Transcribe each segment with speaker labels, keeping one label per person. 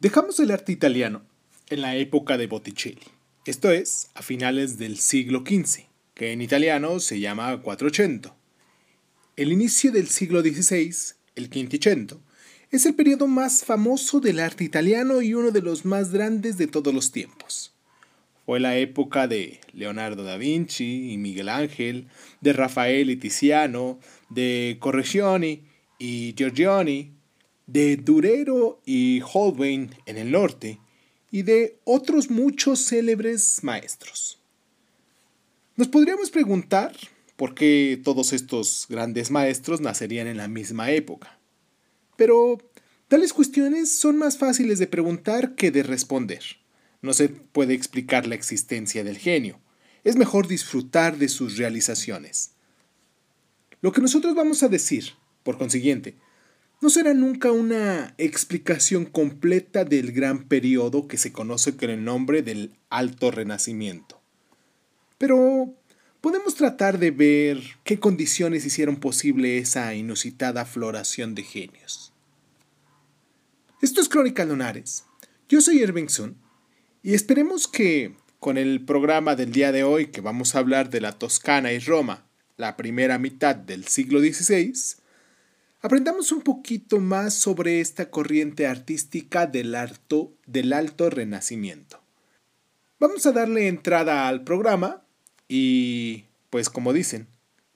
Speaker 1: Dejamos el arte italiano en la época de Botticelli, esto es, a finales del siglo XV, que en italiano se llama Quattrocento. El inicio del siglo XVI, el Quinticento, es el periodo más famoso del arte italiano y uno de los más grandes de todos los tiempos. Fue la época de Leonardo da Vinci y Miguel Ángel, de Rafael y Tiziano, de Correggioni y Giorgioni, de Durero y Holbein en el norte, y de otros muchos célebres maestros. Nos podríamos preguntar por qué todos estos grandes maestros nacerían en la misma época. Pero tales cuestiones son más fáciles de preguntar que de responder. No se puede explicar la existencia del genio. Es mejor disfrutar de sus realizaciones. Lo que nosotros vamos a decir, por consiguiente, no será nunca una explicación completa del gran periodo que se conoce con el nombre del Alto Renacimiento. Pero podemos tratar de ver qué condiciones hicieron posible esa inusitada floración de genios. Esto es Crónica Lunares. Yo soy Irving Sun y esperemos que con el programa del día de hoy que vamos a hablar de la Toscana y Roma, la primera mitad del siglo XVI, Aprendamos un poquito más sobre esta corriente artística del, del alto renacimiento. Vamos a darle entrada al programa y, pues como dicen,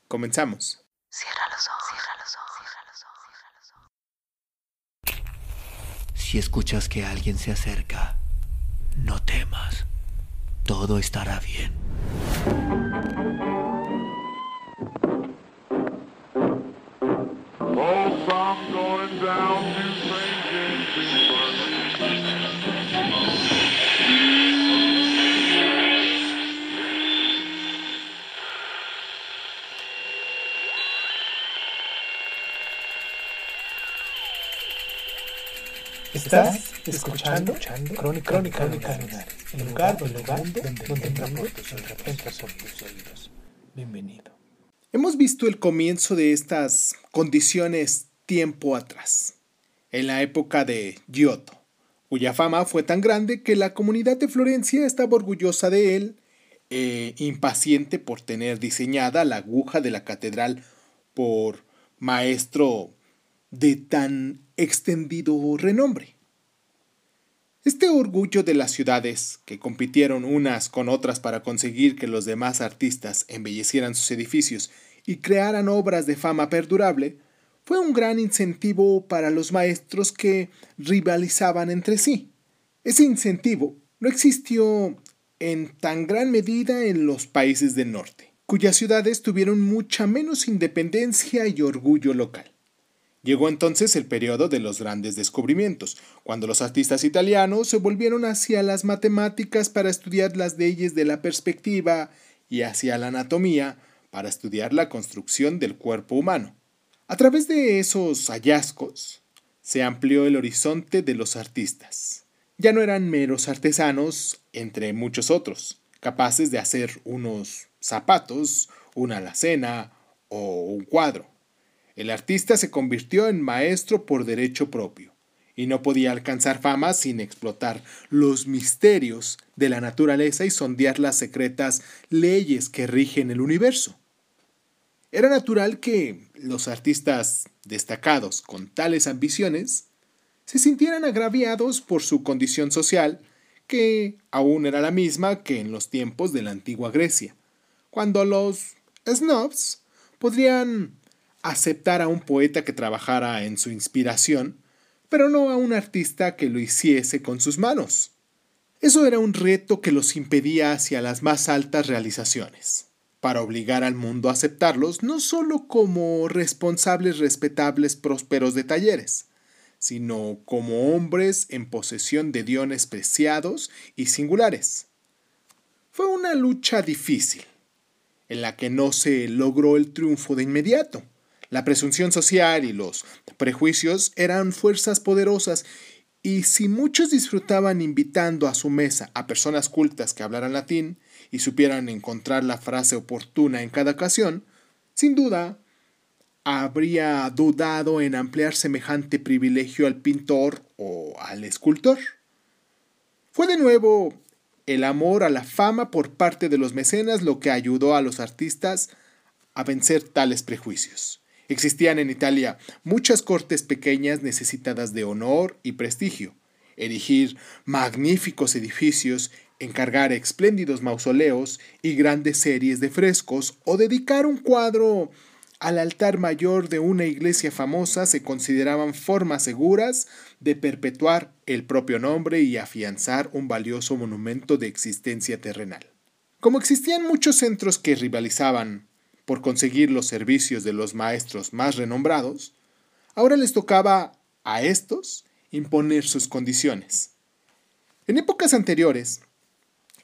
Speaker 1: comenzamos. Cierra los ojos, cierra los ojos, cierra los ojos,
Speaker 2: cierra los ojos. Si escuchas que alguien se acerca, no temas. Todo estará bien.
Speaker 3: Estás escuchando, escuchando Crónica, Crónica, Crónica el lugar, el lugar donde, donde, donde entra por tus oídos. Bienvenido.
Speaker 1: Hemos visto el comienzo de estas condiciones tiempo atrás, en la época de Giotto, cuya fama fue tan grande que la comunidad de Florencia estaba orgullosa de él, e impaciente por tener diseñada la aguja de la catedral por maestro de tan extendido renombre. Este orgullo de las ciudades, que compitieron unas con otras para conseguir que los demás artistas embellecieran sus edificios y crearan obras de fama perdurable, fue un gran incentivo para los maestros que rivalizaban entre sí. Ese incentivo no existió en tan gran medida en los países del norte, cuyas ciudades tuvieron mucha menos independencia y orgullo local. Llegó entonces el periodo de los grandes descubrimientos, cuando los artistas italianos se volvieron hacia las matemáticas para estudiar las leyes de la perspectiva y hacia la anatomía para estudiar la construcción del cuerpo humano. A través de esos hallazgos se amplió el horizonte de los artistas. Ya no eran meros artesanos, entre muchos otros, capaces de hacer unos zapatos, una alacena o un cuadro. El artista se convirtió en maestro por derecho propio, y no podía alcanzar fama sin explotar los misterios de la naturaleza y sondear las secretas leyes que rigen el universo. Era natural que los artistas destacados con tales ambiciones se sintieran agraviados por su condición social, que aún era la misma que en los tiempos de la antigua Grecia, cuando los snobs podrían aceptar a un poeta que trabajara en su inspiración, pero no a un artista que lo hiciese con sus manos. Eso era un reto que los impedía hacia las más altas realizaciones, para obligar al mundo a aceptarlos no solo como responsables respetables prósperos de talleres, sino como hombres en posesión de diones preciados y singulares. Fue una lucha difícil, en la que no se logró el triunfo de inmediato la presunción social y los prejuicios eran fuerzas poderosas y si muchos disfrutaban invitando a su mesa a personas cultas que hablaran latín y supieran encontrar la frase oportuna en cada ocasión, sin duda, habría dudado en ampliar semejante privilegio al pintor o al escultor. Fue de nuevo el amor a la fama por parte de los mecenas lo que ayudó a los artistas a vencer tales prejuicios. Existían en Italia muchas cortes pequeñas necesitadas de honor y prestigio. Erigir magníficos edificios, encargar espléndidos mausoleos y grandes series de frescos o dedicar un cuadro al altar mayor de una iglesia famosa se consideraban formas seguras de perpetuar el propio nombre y afianzar un valioso monumento de existencia terrenal. Como existían muchos centros que rivalizaban por conseguir los servicios de los maestros más renombrados, ahora les tocaba a estos imponer sus condiciones. En épocas anteriores,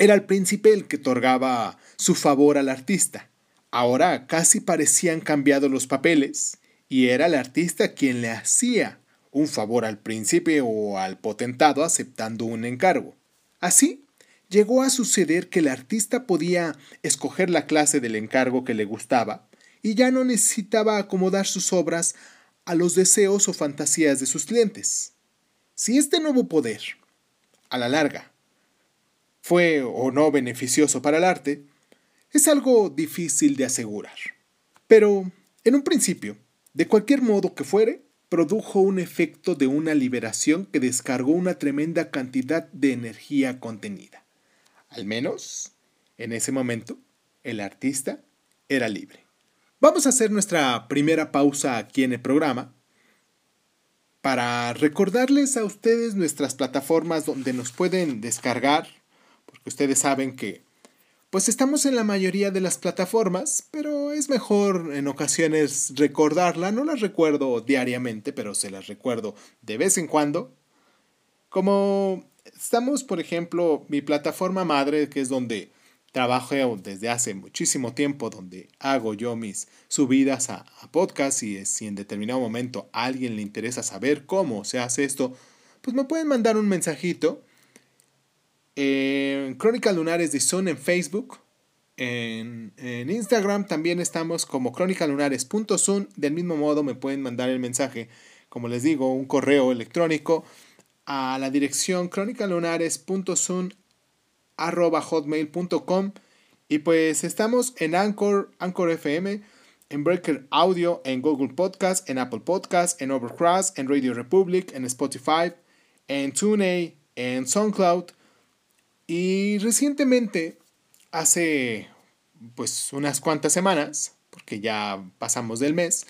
Speaker 1: era el príncipe el que otorgaba su favor al artista, Ahora casi parecían cambiados los papeles y era el artista quien le hacía un favor al príncipe o al potentado aceptando un encargo. Así, llegó a suceder que el artista podía escoger la clase del encargo que le gustaba y ya no necesitaba acomodar sus obras a los deseos o fantasías de sus clientes. Si este nuevo poder, a la larga, fue o no beneficioso para el arte, es algo difícil de asegurar. Pero, en un principio, de cualquier modo que fuere, produjo un efecto de una liberación que descargó una tremenda cantidad de energía contenida. Al menos, en ese momento, el artista era libre. Vamos a hacer nuestra primera pausa aquí en el programa para recordarles a ustedes nuestras plataformas donde nos pueden descargar, porque ustedes saben que pues estamos en la mayoría de las plataformas, pero es mejor en ocasiones recordarla. No las recuerdo diariamente, pero se las recuerdo de vez en cuando. Como estamos, por ejemplo, mi plataforma madre, que es donde trabajo desde hace muchísimo tiempo, donde hago yo mis subidas a, podcast y si en determinado momento a alguien le interesa saber cómo se hace esto, pues me pueden mandar un mensajito en Crónicas Lunares de Sun en Facebook. En, Instagram también estamos como crónicalunares.sun. Del mismo modo me pueden mandar el mensaje, como les digo, un correo electrónico a la dirección crónicalunares.sun.hotmail.com y pues estamos en Anchor, Anchor FM, en Breaker Audio, en Google Podcast, en Apple Podcast, en Overcast, en Radio Republic, en Spotify, en TuneIn, en SoundCloud, y recientemente, hace pues unas cuantas semanas, porque ya pasamos del mes,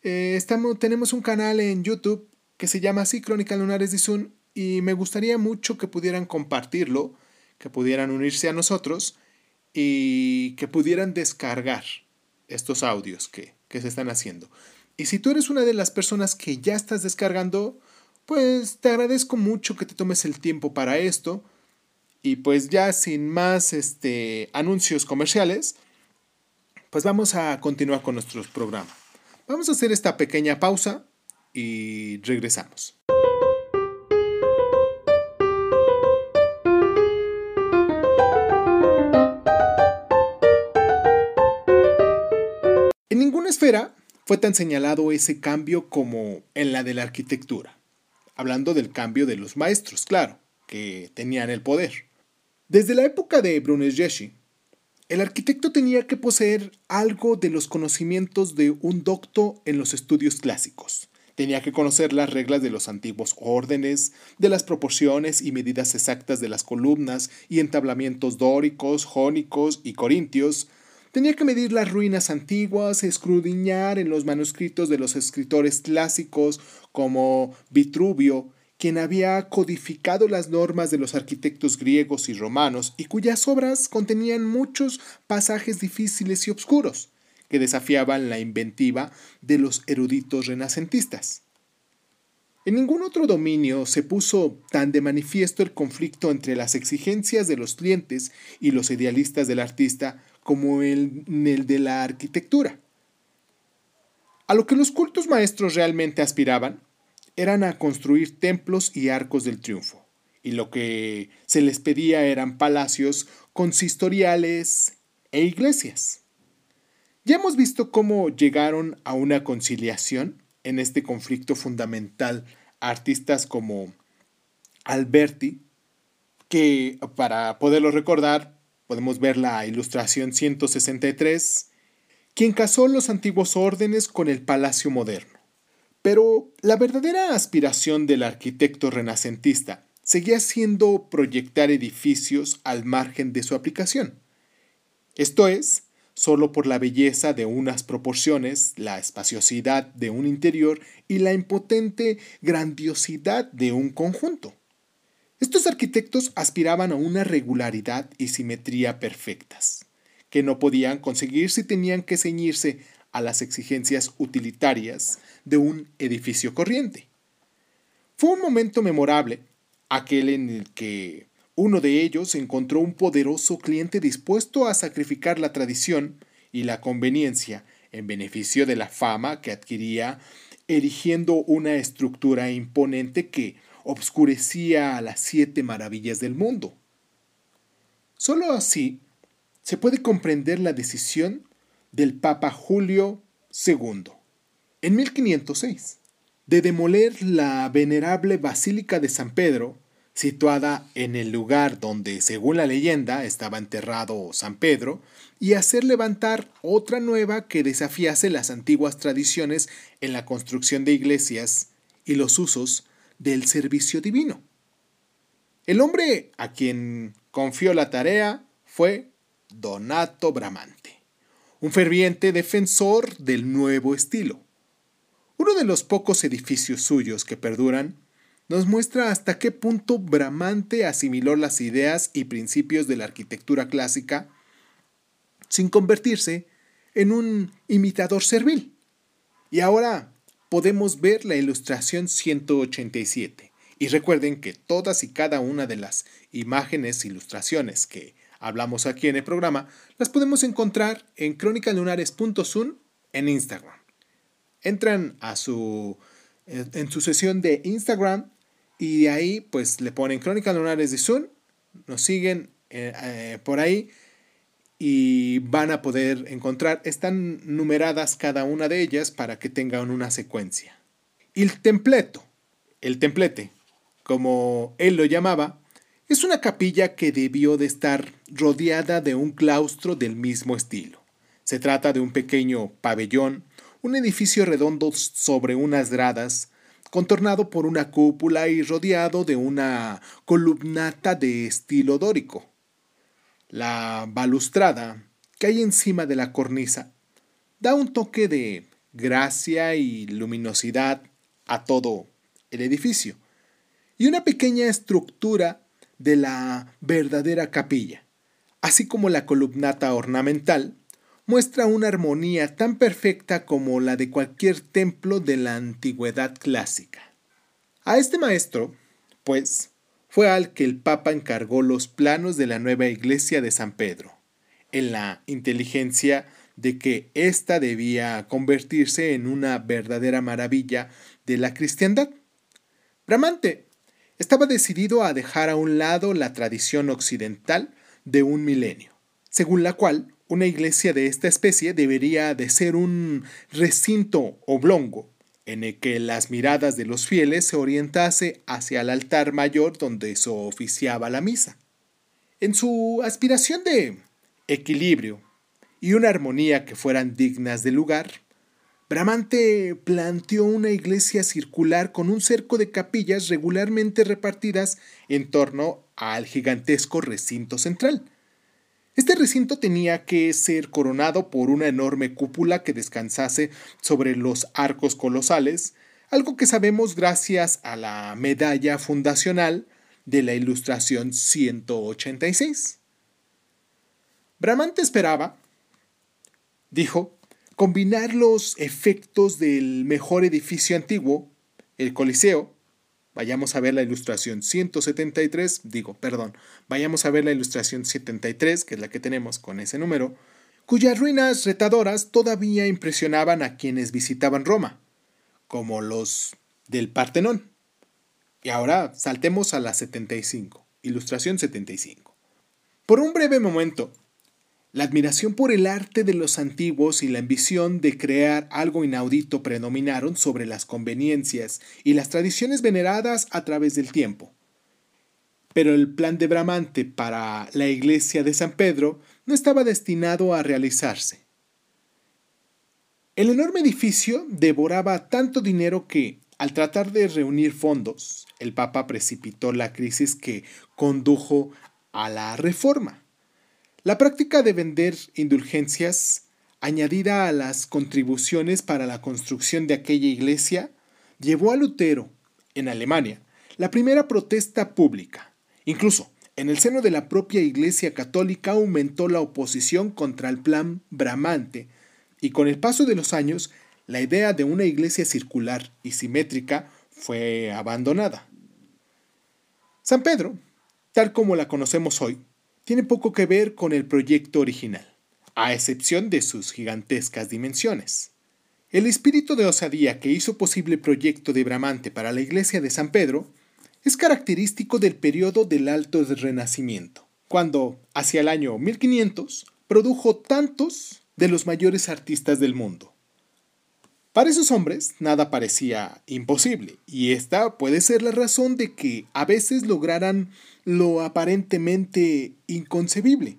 Speaker 1: eh, estamos, tenemos un canal en YouTube que se llama así Lunares de Zoom y me gustaría mucho que pudieran compartirlo, que pudieran unirse a nosotros y que pudieran descargar estos audios que, que se están haciendo. Y si tú eres una de las personas que ya estás descargando, pues te agradezco mucho que te tomes el tiempo para esto y pues ya sin más este, anuncios comerciales, pues vamos a continuar con nuestro programa. Vamos a hacer esta pequeña pausa y regresamos. En ninguna esfera fue tan señalado ese cambio como en la de la arquitectura, hablando del cambio de los maestros, claro, que tenían el poder. Desde la época de Brunelleschi, el arquitecto tenía que poseer algo de los conocimientos de un docto en los estudios clásicos. Tenía que conocer las reglas de los antiguos órdenes, de las proporciones y medidas exactas de las columnas y entablamientos dóricos, jónicos y corintios. Tenía que medir las ruinas antiguas, escrudiñar en los manuscritos de los escritores clásicos como Vitruvio quien había codificado las normas de los arquitectos griegos y romanos y cuyas obras contenían muchos pasajes difíciles y oscuros que desafiaban la inventiva de los eruditos renacentistas. En ningún otro dominio se puso tan de manifiesto el conflicto entre las exigencias de los clientes y los idealistas del artista como en el de la arquitectura. A lo que los cultos maestros realmente aspiraban eran a construir templos y arcos del triunfo, y lo que se les pedía eran palacios consistoriales e iglesias. Ya hemos visto cómo llegaron a una conciliación en este conflicto fundamental artistas como Alberti, que para poderlo recordar podemos ver la ilustración 163, quien casó los antiguos órdenes con el palacio moderno. Pero la verdadera aspiración del arquitecto renacentista seguía siendo proyectar edificios al margen de su aplicación. Esto es, solo por la belleza de unas proporciones, la espaciosidad de un interior y la impotente grandiosidad de un conjunto. Estos arquitectos aspiraban a una regularidad y simetría perfectas, que no podían conseguir si tenían que ceñirse a las exigencias utilitarias de un edificio corriente. Fue un momento memorable, aquel en el que uno de ellos encontró un poderoso cliente dispuesto a sacrificar la tradición y la conveniencia en beneficio de la fama que adquiría erigiendo una estructura imponente que obscurecía a las siete maravillas del mundo. Solo así se puede comprender la decisión del Papa Julio II, en 1506, de demoler la venerable Basílica de San Pedro, situada en el lugar donde, según la leyenda, estaba enterrado San Pedro, y hacer levantar otra nueva que desafiase las antiguas tradiciones en la construcción de iglesias y los usos del servicio divino. El hombre a quien confió la tarea fue Donato Bramante, un ferviente defensor del nuevo estilo. Uno de los pocos edificios suyos que perduran nos muestra hasta qué punto Bramante asimiló las ideas y principios de la arquitectura clásica sin convertirse en un imitador servil. Y ahora podemos ver la ilustración 187. Y recuerden que todas y cada una de las imágenes, ilustraciones que hablamos aquí en el programa, las podemos encontrar en crónicalunares.sun en Instagram. Entran a su, en su sesión de Instagram y de ahí pues le ponen Crónicas Lunares de Sun, nos siguen eh, eh, por ahí y van a poder encontrar, están numeradas cada una de ellas para que tengan una secuencia. El templeto, el templete, como él lo llamaba, es una capilla que debió de estar rodeada de un claustro del mismo estilo. Se trata de un pequeño pabellón, un edificio redondo sobre unas gradas, contornado por una cúpula y rodeado de una columnata de estilo dórico. La balustrada que hay encima de la cornisa da un toque de gracia y luminosidad a todo el edificio y una pequeña estructura de la verdadera capilla, así como la columnata ornamental, muestra una armonía tan perfecta como la de cualquier templo de la antigüedad clásica. A este maestro, pues, fue al que el Papa encargó los planos de la nueva iglesia de San Pedro, en la inteligencia de que ésta debía convertirse en una verdadera maravilla de la cristiandad. Bramante estaba decidido a dejar a un lado la tradición occidental de un milenio, según la cual una iglesia de esta especie debería de ser un recinto oblongo, en el que las miradas de los fieles se orientase hacia el altar mayor donde se oficiaba la misa. En su aspiración de equilibrio y una armonía que fueran dignas del lugar, Bramante planteó una iglesia circular con un cerco de capillas regularmente repartidas en torno al gigantesco recinto central, este recinto tenía que ser coronado por una enorme cúpula que descansase sobre los arcos colosales, algo que sabemos gracias a la medalla fundacional de la Ilustración 186. Bramante esperaba, dijo, combinar los efectos del mejor edificio antiguo, el Coliseo, Vayamos a ver la ilustración 173, digo, perdón, vayamos a ver la ilustración 73, que es la que tenemos con ese número, cuyas ruinas retadoras todavía impresionaban a quienes visitaban Roma, como los del Partenón. Y ahora saltemos a la 75, ilustración 75. Por un breve momento, La admiración por el arte de los antiguos y la ambición de crear algo inaudito predominaron sobre las conveniencias y las tradiciones veneradas a través del tiempo. Pero el plan de Bramante para la iglesia de San Pedro no estaba destinado a realizarse. El enorme edificio devoraba tanto dinero que, al tratar de reunir fondos, el Papa precipitó la crisis que condujo a la reforma. La práctica de vender indulgencias, añadida a las contribuciones para la construcción de aquella iglesia, llevó a Lutero, en Alemania, la primera protesta pública. Incluso, en el seno de la propia Iglesia Católica aumentó la oposición contra el plan bramante, y con el paso de los años, la idea de una iglesia circular y simétrica fue abandonada. San Pedro, tal como la conocemos hoy, tiene poco que ver con el proyecto original, a excepción de sus gigantescas dimensiones. El espíritu de osadía que hizo posible el proyecto de Bramante para la iglesia de San Pedro es característico del periodo del Alto Renacimiento, cuando, hacia el año 1500, produjo tantos de los mayores artistas del mundo. Para esos hombres nada parecía imposible, y esta puede ser la razón de que a veces lograran lo aparentemente inconcebible.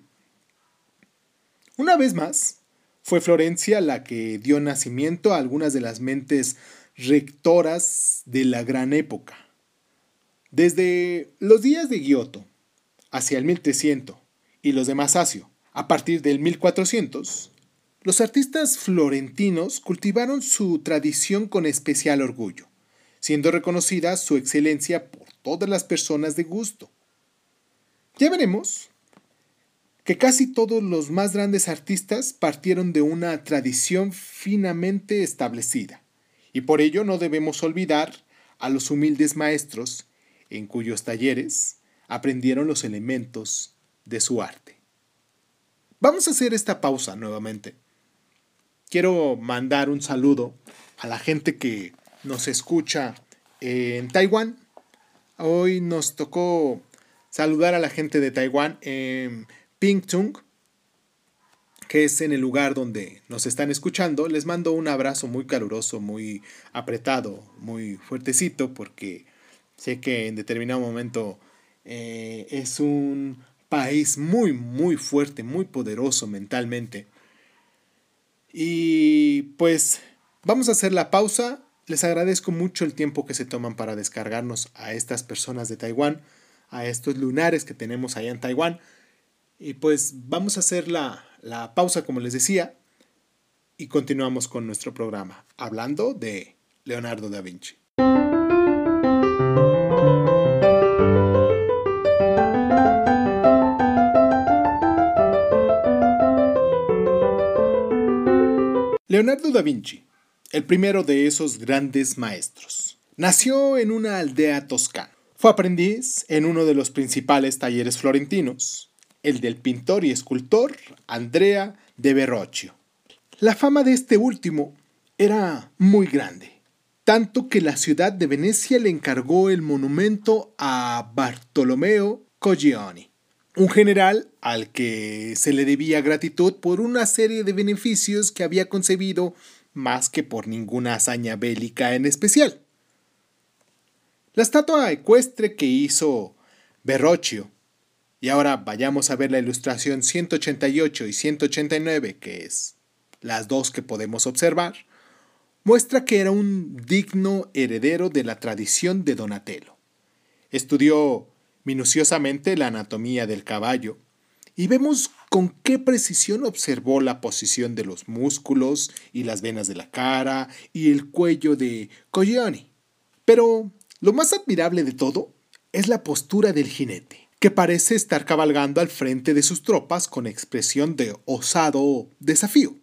Speaker 1: Una vez más, fue Florencia la que dio nacimiento a algunas de las mentes rectoras de la gran época. Desde los días de Giotto, hacia el 1300, y los de Masaccio, a partir del 1400, los artistas florentinos cultivaron su tradición con especial orgullo, siendo reconocida su excelencia por todas las personas de gusto. Ya veremos que casi todos los más grandes artistas partieron de una tradición finamente establecida, y por ello no debemos olvidar a los humildes maestros en cuyos talleres aprendieron los elementos de su arte. Vamos a hacer esta pausa nuevamente. Quiero mandar un saludo a la gente que nos escucha en Taiwán. Hoy nos tocó saludar a la gente de Taiwán en Pingtung, que es en el lugar donde nos están escuchando. Les mando un abrazo muy caluroso, muy apretado, muy fuertecito, porque sé que en determinado momento eh, es un país muy, muy fuerte, muy poderoso mentalmente. Y pues vamos a hacer la pausa. Les agradezco mucho el tiempo que se toman para descargarnos a estas personas de Taiwán a estos lunares que tenemos allá en Taiwán. Y pues vamos a hacer la, la pausa, como les decía, y continuamos con nuestro programa, hablando de Leonardo da Vinci. Leonardo da Vinci, el primero de esos grandes maestros, nació en una aldea toscana fue aprendiz en uno de los principales talleres florentinos, el del pintor y escultor Andrea de Verrocchio. La fama de este último era muy grande, tanto que la ciudad de Venecia le encargó el monumento a Bartolomeo Colleoni, un general al que se le debía gratitud por una serie de beneficios que había concebido más que por ninguna hazaña bélica en especial. La estatua ecuestre que hizo Verrocchio, y ahora vayamos a ver la ilustración 188 y 189, que es las dos que podemos observar, muestra que era un digno heredero de la tradición de Donatello. Estudió minuciosamente la anatomía del caballo y vemos con qué precisión observó la posición de los músculos y las venas de la cara y el cuello de Coglioni. Pero lo más admirable de todo es la postura del jinete, que parece estar cabalgando al frente de sus tropas con expresión de osado desafío.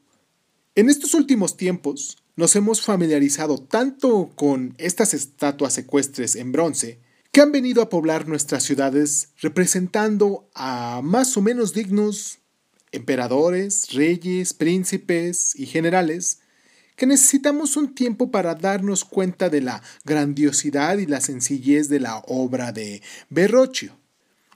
Speaker 1: En estos últimos tiempos nos hemos familiarizado tanto con estas estatuas ecuestres en bronce que han venido a poblar nuestras ciudades representando a más o menos dignos emperadores, reyes, príncipes y generales que necesitamos un tiempo para darnos cuenta de la grandiosidad y la sencillez de la obra de Verrocchio.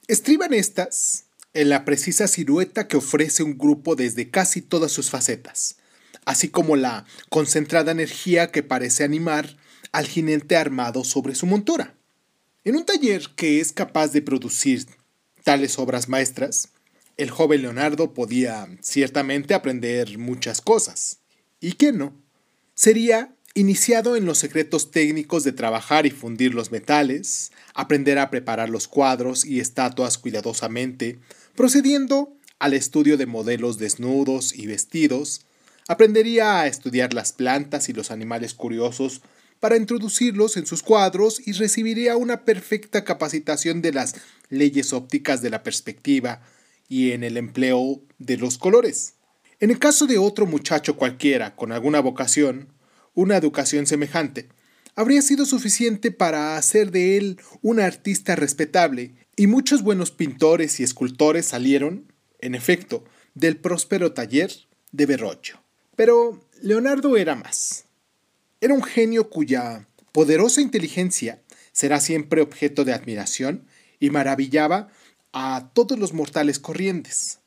Speaker 1: Estriban estas en la precisa silueta que ofrece un grupo desde casi todas sus facetas, así como la concentrada energía que parece animar al jinete armado sobre su montura. En un taller que es capaz de producir tales obras maestras, el joven Leonardo podía ciertamente aprender muchas cosas. ¿Y qué no? Sería iniciado en los secretos técnicos de trabajar y fundir los metales, aprender a preparar los cuadros y estatuas cuidadosamente, procediendo al estudio de modelos desnudos y vestidos, aprendería a estudiar las plantas y los animales curiosos para introducirlos en sus cuadros y recibiría una perfecta capacitación de las leyes ópticas de la perspectiva y en el empleo de los colores. En el caso de otro muchacho cualquiera con alguna vocación, una educación semejante, habría sido suficiente para hacer de él un artista respetable, y muchos buenos pintores y escultores salieron, en efecto, del próspero taller de Verrocchio. Pero Leonardo era más. Era un genio cuya poderosa inteligencia será siempre objeto de admiración y maravillaba a todos los mortales corrientes.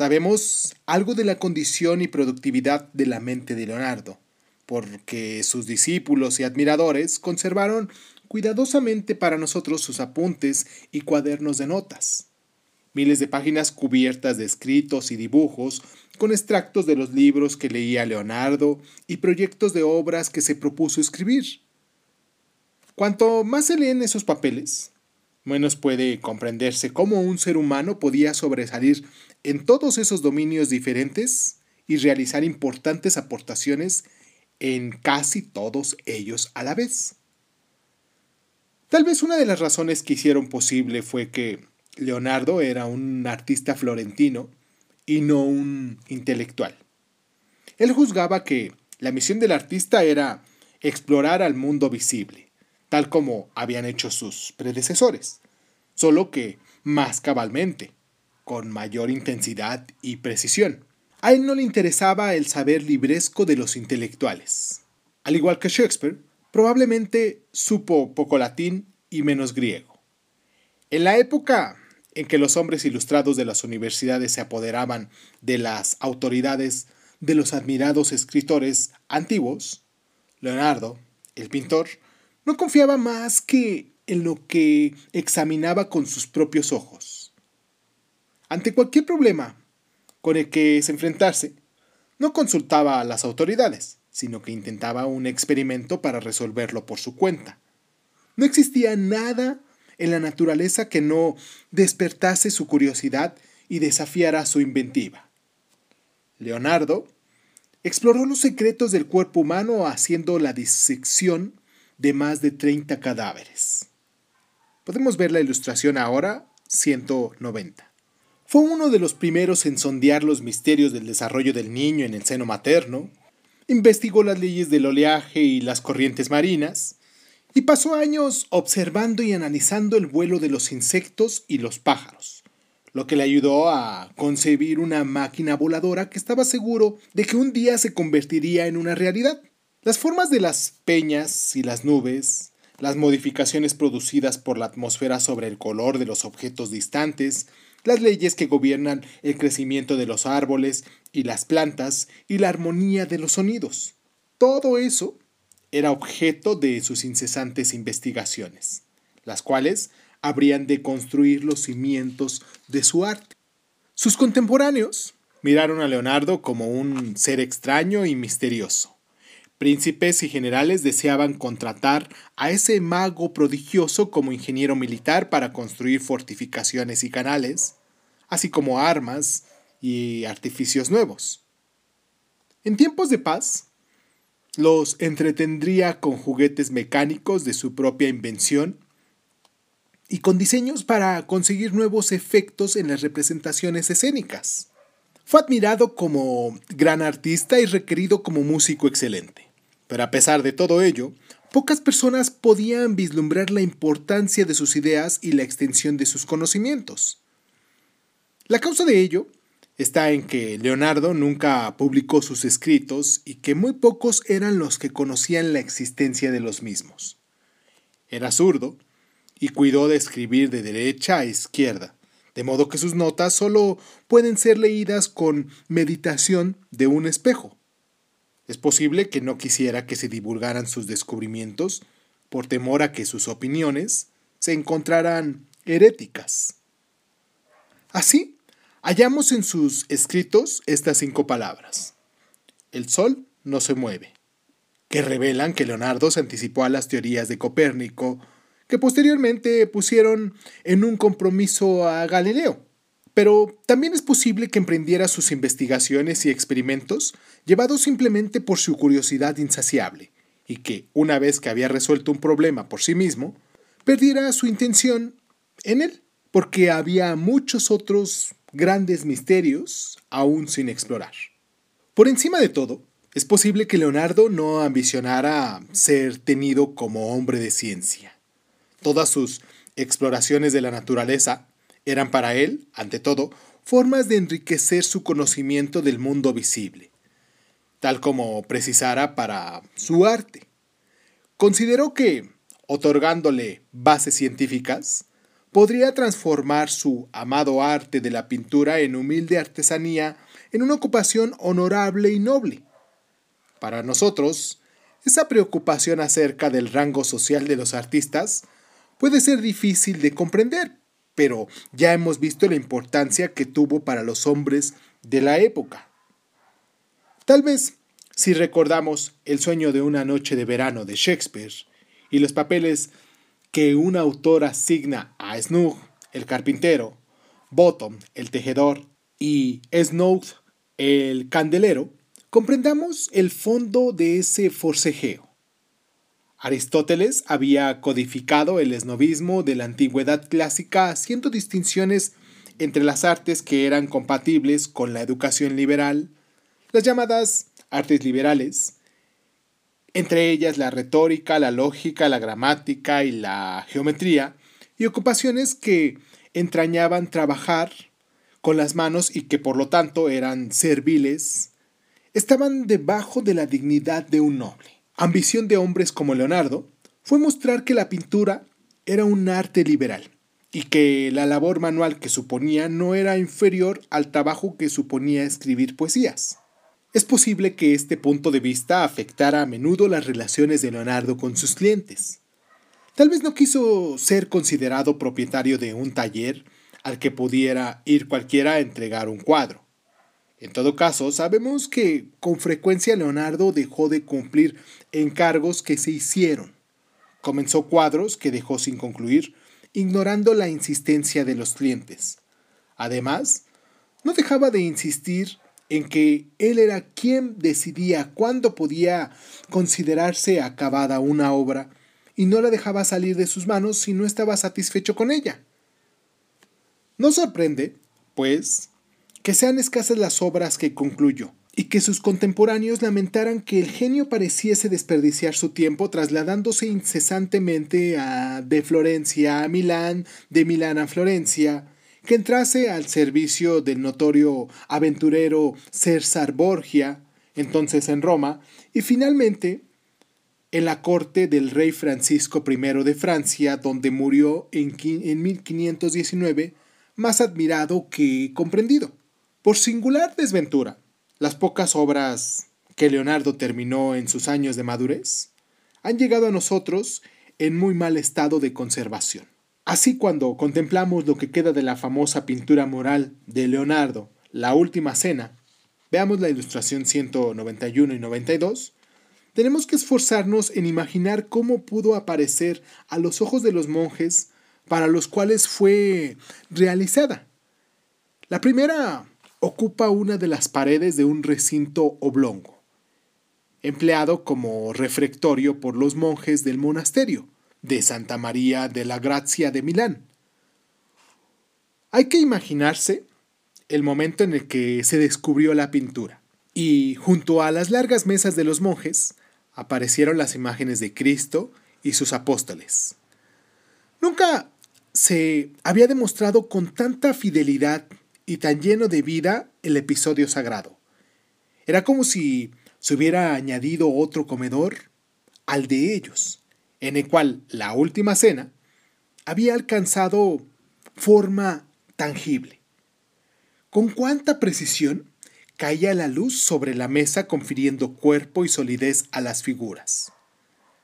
Speaker 1: Sabemos algo de la condición y productividad de la mente de Leonardo, porque sus discípulos y admiradores conservaron cuidadosamente para nosotros sus apuntes y cuadernos de notas. Miles de páginas cubiertas de escritos y dibujos con extractos de los libros que leía Leonardo y proyectos de obras que se propuso escribir. Cuanto más se leen esos papeles, menos puede comprenderse cómo un ser humano podía sobresalir en todos esos dominios diferentes y realizar importantes aportaciones en casi todos ellos a la vez. Tal vez una de las razones que hicieron posible fue que Leonardo era un artista florentino y no un intelectual. Él juzgaba que la misión del artista era explorar al mundo visible, tal como habían hecho sus predecesores, solo que más cabalmente, con mayor intensidad y precisión. A él no le interesaba el saber libresco de los intelectuales. Al igual que Shakespeare, probablemente supo poco latín y menos griego. En la época en que los hombres ilustrados de las universidades se apoderaban de las autoridades de los admirados escritores antiguos, Leonardo, el pintor, no confiaba más que en lo que examinaba con sus propios ojos. Ante cualquier problema con el que se enfrentase, no consultaba a las autoridades, sino que intentaba un experimento para resolverlo por su cuenta. No existía nada en la naturaleza que no despertase su curiosidad y desafiara su inventiva. Leonardo exploró los secretos del cuerpo humano haciendo la disección de más de 30 cadáveres. Podemos ver la ilustración ahora, 190. Fue uno de los primeros en sondear los misterios del desarrollo del niño en el seno materno, investigó las leyes del oleaje y las corrientes marinas, y pasó años observando y analizando el vuelo de los insectos y los pájaros, lo que le ayudó a concebir una máquina voladora que estaba seguro de que un día se convertiría en una realidad. Las formas de las peñas y las nubes, las modificaciones producidas por la atmósfera sobre el color de los objetos distantes, las leyes que gobiernan el crecimiento de los árboles y las plantas y la armonía de los sonidos. Todo eso era objeto de sus incesantes investigaciones, las cuales habrían de construir los cimientos de su arte. Sus contemporáneos miraron a Leonardo como un ser extraño y misterioso. Príncipes y generales deseaban contratar a ese mago prodigioso como ingeniero militar para construir fortificaciones y canales, así como armas y artificios nuevos. En tiempos de paz, los entretendría con juguetes mecánicos de su propia invención y con diseños para conseguir nuevos efectos en las representaciones escénicas. Fue admirado como gran artista y requerido como músico excelente. Pero a pesar de todo ello, pocas personas podían vislumbrar la importancia de sus ideas y la extensión de sus conocimientos. La causa de ello está en que Leonardo nunca publicó sus escritos y que muy pocos eran los que conocían la existencia de los mismos. Era zurdo y cuidó de escribir de derecha a izquierda, de modo que sus notas solo pueden ser leídas con meditación de un espejo. Es posible que no quisiera que se divulgaran sus descubrimientos por temor a que sus opiniones se encontraran heréticas. Así, hallamos en sus escritos estas cinco palabras. El sol no se mueve, que revelan que Leonardo se anticipó a las teorías de Copérnico, que posteriormente pusieron en un compromiso a Galileo. Pero también es posible que emprendiera sus investigaciones y experimentos llevados simplemente por su curiosidad insaciable, y que, una vez que había resuelto un problema por sí mismo, perdiera su intención en él, porque había muchos otros grandes misterios aún sin explorar. Por encima de todo, es posible que Leonardo no ambicionara ser tenido como hombre de ciencia. Todas sus exploraciones de la naturaleza eran para él, ante todo, formas de enriquecer su conocimiento del mundo visible, tal como precisara para su arte. Consideró que, otorgándole bases científicas, podría transformar su amado arte de la pintura en humilde artesanía en una ocupación honorable y noble. Para nosotros, esa preocupación acerca del rango social de los artistas puede ser difícil de comprender, pero ya hemos visto la importancia que tuvo para los hombres de la época. Tal vez, si recordamos El sueño de una noche de verano de Shakespeare y los papeles que un autor asigna a Snug, el carpintero, Bottom, el tejedor, y Snow, el candelero, comprendamos el fondo de ese forcejeo. Aristóteles había codificado el esnovismo de la antigüedad clásica haciendo distinciones entre las artes que eran compatibles con la educación liberal, las llamadas artes liberales, entre ellas la retórica, la lógica, la gramática y la geometría, y ocupaciones que entrañaban trabajar con las manos y que por lo tanto eran serviles, estaban debajo de la dignidad de un noble. Ambición de hombres como Leonardo fue mostrar que la pintura era un arte liberal y que la labor manual que suponía no era inferior al trabajo que suponía escribir poesías. Es posible que este punto de vista afectara a menudo las relaciones de Leonardo con sus clientes. Tal vez no quiso ser considerado propietario de un taller al que pudiera ir cualquiera a entregar un cuadro. En todo caso, sabemos que con frecuencia Leonardo dejó de cumplir encargos que se hicieron. Comenzó cuadros que dejó sin concluir, ignorando la insistencia de los clientes. Además, no dejaba de insistir en que él era quien decidía cuándo podía considerarse acabada una obra y no la dejaba salir de sus manos si no estaba satisfecho con ella. No sorprende, pues, que sean escasas las obras que concluyó y que sus contemporáneos lamentaran que el genio pareciese desperdiciar su tiempo trasladándose incesantemente de Florencia a Milán, de Milán a Florencia, que entrase al servicio del notorio aventurero César Borgia, entonces en Roma, y finalmente en la corte del rey Francisco I de Francia, donde murió en, en 1519, más admirado que comprendido. Por singular desventura, las pocas obras que Leonardo terminó en sus años de madurez han llegado a nosotros en muy mal estado de conservación. Así cuando contemplamos lo que queda de la famosa pintura moral de Leonardo, La Última Cena, veamos la ilustración 191 y 92, tenemos que esforzarnos en imaginar cómo pudo aparecer a los ojos de los monjes para los cuales fue realizada. La primera ocupa una de las paredes de un recinto oblongo, empleado como refectorio por los monjes del monasterio de Santa María de la Grazia de Milán. Hay que imaginarse el momento en el que se descubrió la pintura, y junto a las largas mesas de los monjes aparecieron las imágenes de Cristo y sus apóstoles. Nunca se había demostrado con tanta fidelidad y tan lleno de vida el episodio sagrado. Era como si se hubiera añadido otro comedor al de ellos en el cual la última cena había alcanzado forma tangible. Con cuánta precisión caía la luz sobre la mesa confiriendo cuerpo y solidez a las figuras.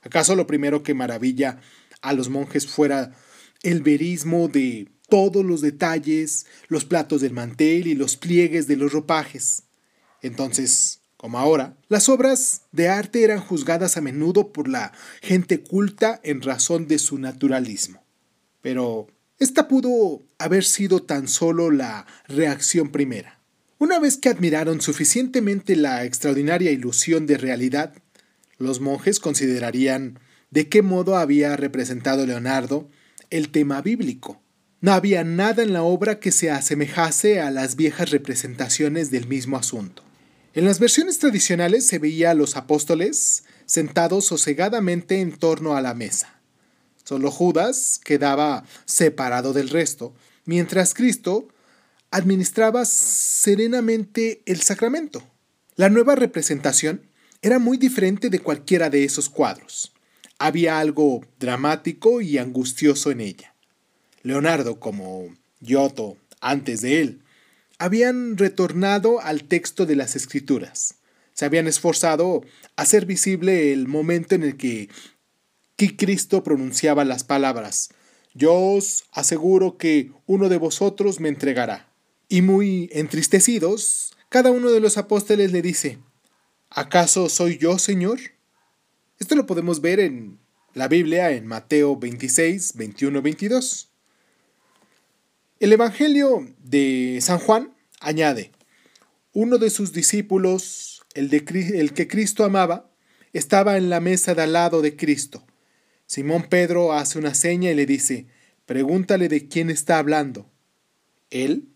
Speaker 1: ¿Acaso lo primero que maravilla a los monjes fuera el verismo de todos los detalles, los platos del mantel y los pliegues de los ropajes? Entonces, como ahora, las obras de arte eran juzgadas a menudo por la gente culta en razón de su naturalismo. Pero esta pudo haber sido tan solo la reacción primera. Una vez que admiraron suficientemente la extraordinaria ilusión de realidad, los monjes considerarían de qué modo había representado Leonardo el tema bíblico. No había nada en la obra que se asemejase a las viejas representaciones del mismo asunto. En las versiones tradicionales se veía a los apóstoles sentados sosegadamente en torno a la mesa. Solo Judas quedaba separado del resto, mientras Cristo administraba serenamente el sacramento. La nueva representación era muy diferente de cualquiera de esos cuadros. Había algo dramático y angustioso en ella. Leonardo, como Giotto antes de él, habían retornado al texto de las escrituras. Se habían esforzado a hacer visible el momento en el que, Cristo pronunciaba las palabras, Yo os aseguro que uno de vosotros me entregará. Y muy entristecidos, cada uno de los apóstoles le dice, ¿acaso soy yo, Señor? Esto lo podemos ver en la Biblia en Mateo 26, 21, 22. El Evangelio de San Juan añade, uno de sus discípulos, el, que Cristo amaba, estaba en la mesa de al lado de Cristo. Simón Pedro hace una seña y le dice, pregúntale de quién está hablando. Él,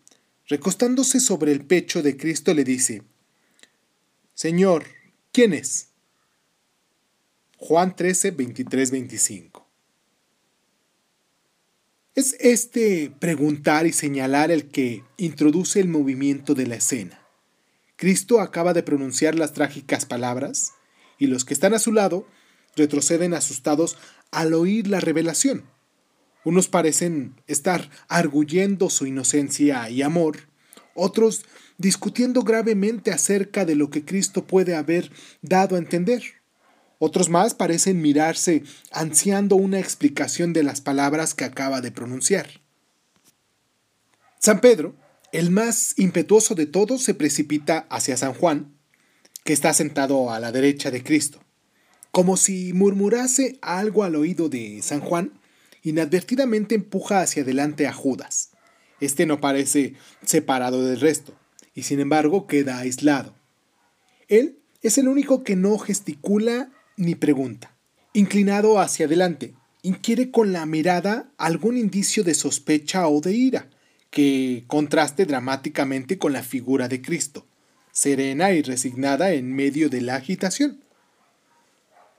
Speaker 1: recostándose sobre el pecho de Cristo, le dice, Señor, ¿quién es? Juan 13, 23, 25. Es este preguntar y señalar el que introduce el movimiento de la escena. Cristo acaba de pronunciar las trágicas palabras y los que están a su lado retroceden asustados al oír la revelación. Unos parecen estar arguyendo su inocencia y amor, otros discutiendo gravemente acerca de lo que Cristo puede haber dado a entender. Otros más parecen mirarse ansiando una explicación de las palabras que acaba de pronunciar. San Pedro, el más impetuoso de todos, se precipita hacia San Juan, que está sentado a la derecha de Cristo. Como si murmurase algo al oído de San Juan, inadvertidamente empuja hacia adelante a Judas. Este no parece separado del resto, y sin embargo queda aislado. Él es el único que no gesticula ni pregunta. Inclinado hacia adelante, inquiere con la mirada algún indicio de sospecha o de ira, que contraste dramáticamente con la figura de Cristo, serena y resignada en medio de la agitación.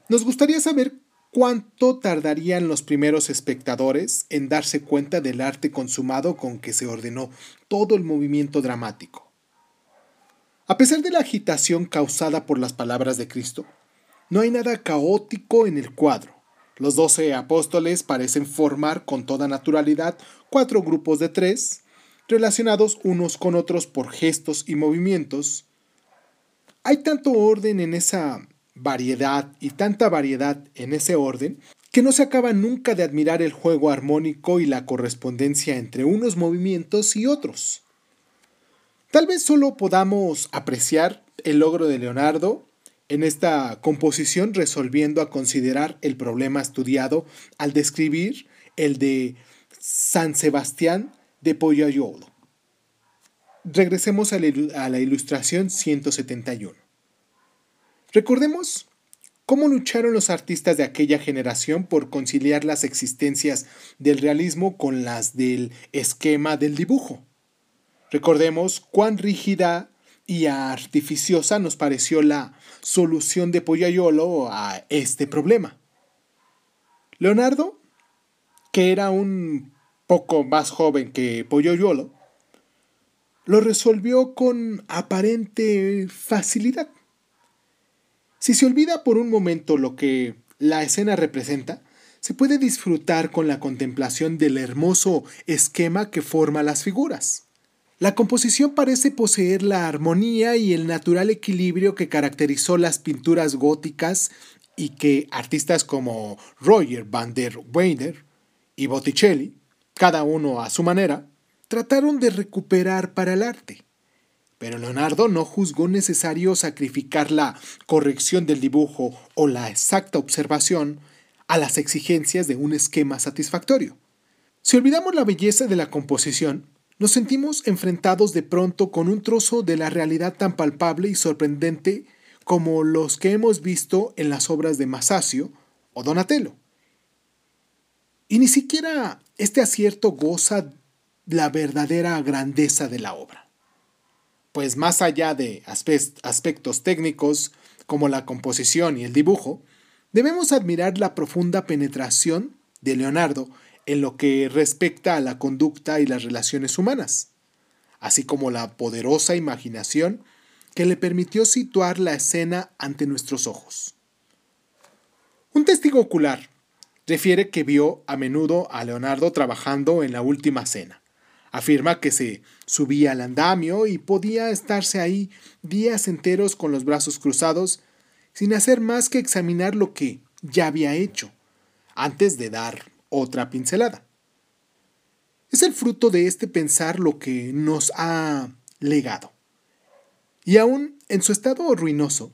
Speaker 1: Nos gustaría saber cuánto tardarían los primeros espectadores en darse cuenta del arte consumado con que se ordenó todo el movimiento dramático. A pesar de la agitación causada por las palabras de Cristo, no hay nada caótico en el cuadro. Los doce apóstoles parecen formar con toda naturalidad cuatro grupos de tres, relacionados unos con otros por gestos y movimientos. Hay tanto orden en esa variedad y tanta variedad en ese orden que no se acaba nunca de admirar el juego armónico y la correspondencia entre unos movimientos y otros. Tal vez solo podamos apreciar el logro de Leonardo en esta composición resolviendo a considerar el problema estudiado al describir el de San Sebastián de Poyayolo. Regresemos a la ilustración 171. Recordemos cómo lucharon los artistas de aquella generación por conciliar las existencias del realismo con las del esquema del dibujo. Recordemos cuán rígida y artificiosa nos pareció la solución de Poyayolo a este problema. Leonardo, que era un poco más joven que Poyayolo, lo resolvió con aparente facilidad. Si se olvida por un momento lo que la escena representa, se puede disfrutar con la contemplación del hermoso esquema que forma las figuras. La composición parece poseer la armonía y el natural equilibrio que caracterizó las pinturas góticas y que artistas como Roger van der Weyden y Botticelli, cada uno a su manera, trataron de recuperar para el arte. Pero Leonardo no juzgó necesario sacrificar la corrección del dibujo o la exacta observación a las exigencias de un esquema satisfactorio. Si olvidamos la belleza de la composición, nos sentimos enfrentados de pronto con un trozo de la realidad tan palpable y sorprendente como los que hemos visto en las obras de Masaccio o Donatello. Y ni siquiera este acierto goza la verdadera grandeza de la obra. Pues más allá de aspectos técnicos como la composición y el dibujo, debemos admirar la profunda penetración de Leonardo en lo que respecta a la conducta y las relaciones humanas, así como la poderosa imaginación que le permitió situar la escena ante nuestros ojos. Un testigo ocular refiere que vio a menudo a Leonardo trabajando en la última cena. Afirma que se subía al andamio y podía estarse ahí días enteros con los brazos cruzados sin hacer más que examinar lo que ya había hecho, antes de dar otra pincelada. Es el fruto de este pensar lo que nos ha legado. Y aún en su estado ruinoso,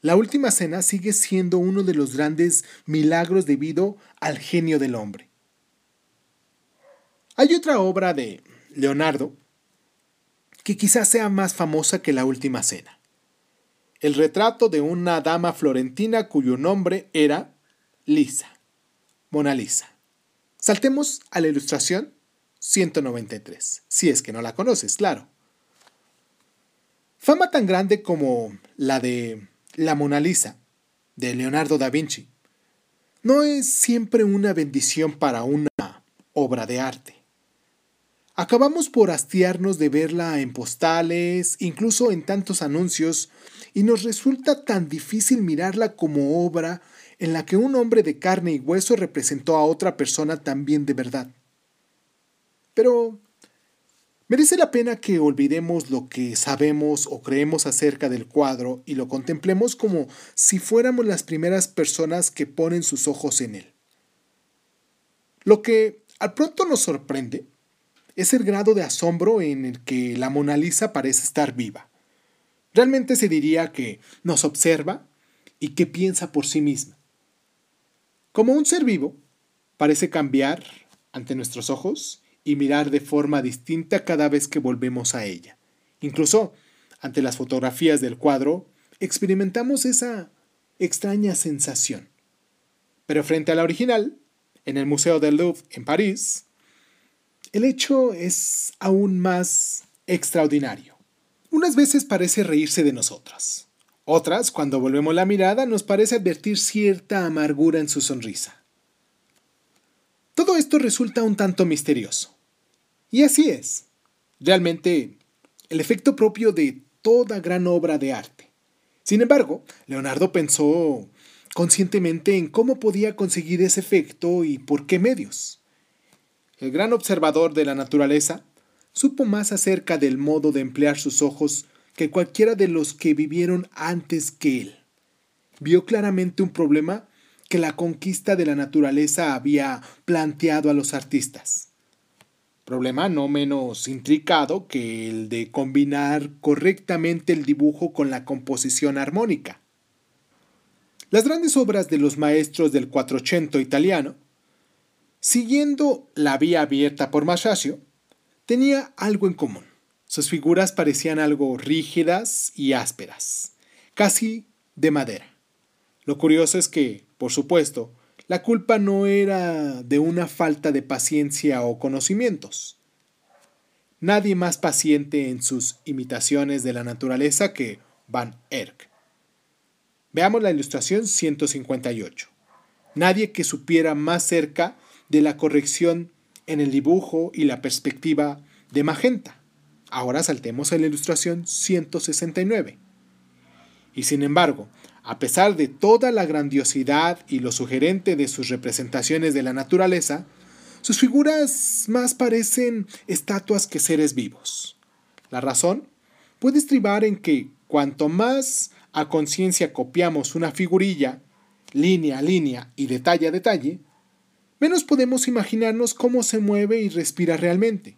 Speaker 1: la última cena sigue siendo uno de los grandes milagros debido al genio del hombre. Hay otra obra de Leonardo que quizás sea más famosa que la última cena. El retrato de una dama florentina cuyo nombre era Lisa, Mona Lisa. Saltemos a la ilustración 193, si es que no la conoces, claro. Fama tan grande como la de la Mona Lisa, de Leonardo da Vinci, no es siempre una bendición para una obra de arte. Acabamos por hastiarnos de verla en postales, incluso en tantos anuncios, y nos resulta tan difícil mirarla como obra en la que un hombre de carne y hueso representó a otra persona también de verdad. Pero Merece la pena que olvidemos lo que sabemos o creemos acerca del cuadro y lo contemplemos como si fuéramos las primeras personas que ponen sus ojos en él. Lo que al pronto nos sorprende es el grado de asombro en el que la Mona Lisa parece estar viva. Realmente se diría que nos observa y que piensa por sí misma. Como un ser vivo, parece cambiar ante nuestros ojos y mirar de forma distinta cada vez que volvemos a ella. Incluso, ante las fotografías del cuadro, experimentamos esa extraña sensación. Pero frente a la original, en el Museo del Louvre en París, el hecho es aún más extraordinario. Unas veces parece reírse de nosotras. Otras, cuando volvemos la mirada, nos parece advertir cierta amargura en su sonrisa. Todo esto resulta un tanto misterioso. Y así es, realmente, el efecto propio de toda gran obra de arte. Sin embargo, Leonardo pensó conscientemente en cómo podía conseguir ese efecto y por qué medios. El gran observador de la naturaleza supo más acerca del modo de emplear sus ojos que cualquiera de los que vivieron antes que él. Vio claramente un problema que la conquista de la naturaleza había planteado a los artistas problema no menos intricado que el de combinar correctamente el dibujo con la composición armónica. Las grandes obras de los maestros del Quattrocento italiano, siguiendo la vía abierta por Masaccio, tenía algo en común. Sus figuras parecían algo rígidas y ásperas, casi de madera. Lo curioso es que, por supuesto, la culpa no era de una falta de paciencia o conocimientos. Nadie más paciente en sus imitaciones de la naturaleza que Van Eyck. Veamos la ilustración 158. Nadie que supiera más cerca de la corrección en el dibujo y la perspectiva de Magenta. Ahora saltemos a la ilustración 169. Y sin embargo, a pesar de toda la grandiosidad y lo sugerente de sus representaciones de la naturaleza, sus figuras más parecen estatuas que seres vivos. La razón puede estribar en que cuanto más a conciencia copiamos una figurilla, línea a línea y detalle a detalle, menos podemos imaginarnos cómo se mueve y respira realmente.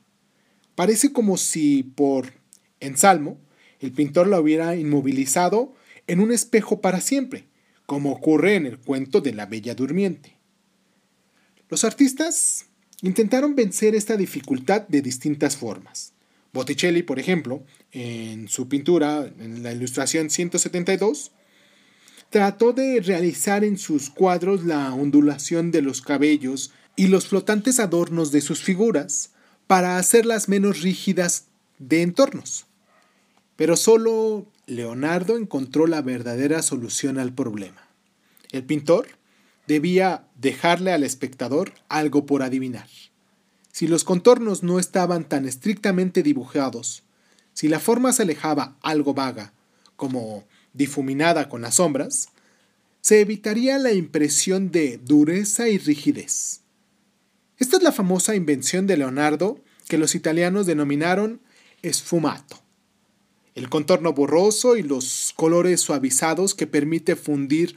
Speaker 1: Parece como si, por ensalmo, el pintor la hubiera inmovilizado en un espejo para siempre, como ocurre en el cuento de la Bella Durmiente. Los artistas intentaron vencer esta dificultad de distintas formas. Botticelli, por ejemplo, en su pintura, en la ilustración 172, trató de realizar en sus cuadros la ondulación de los cabellos y los flotantes adornos de sus figuras para hacerlas menos rígidas de entornos. Pero solo Leonardo encontró la verdadera solución al problema. El pintor debía dejarle al espectador algo por adivinar. Si los contornos no estaban tan estrictamente dibujados, si la forma se alejaba algo vaga, como difuminada con las sombras, se evitaría la impresión de dureza y rigidez. Esta es la famosa invención de Leonardo que los italianos denominaron esfumato. El contorno borroso y los colores suavizados que permite fundir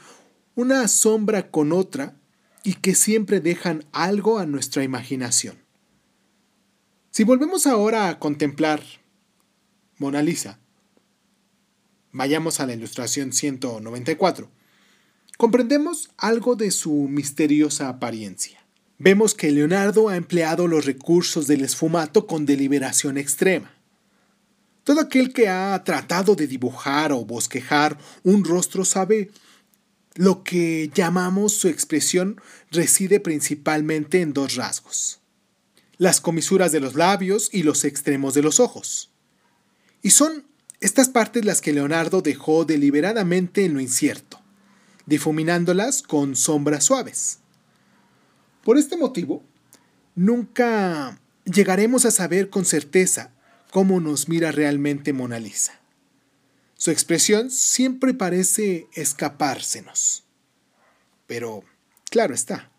Speaker 1: una sombra con otra y que siempre dejan algo a nuestra imaginación. Si volvemos ahora a contemplar Mona Lisa, vayamos a la ilustración 194, comprendemos algo de su misteriosa apariencia. Vemos que Leonardo ha empleado los recursos del esfumato con deliberación extrema. Todo aquel que ha tratado de dibujar o bosquejar un rostro sabe lo que llamamos su expresión reside principalmente en dos rasgos. Las comisuras de los labios y los extremos de los ojos. Y son estas partes las que Leonardo dejó deliberadamente en lo incierto, difuminándolas con sombras suaves. Por este motivo, nunca llegaremos a saber con certeza cómo nos mira realmente Mona Lisa. Su expresión siempre parece escapársenos. Pero, claro está,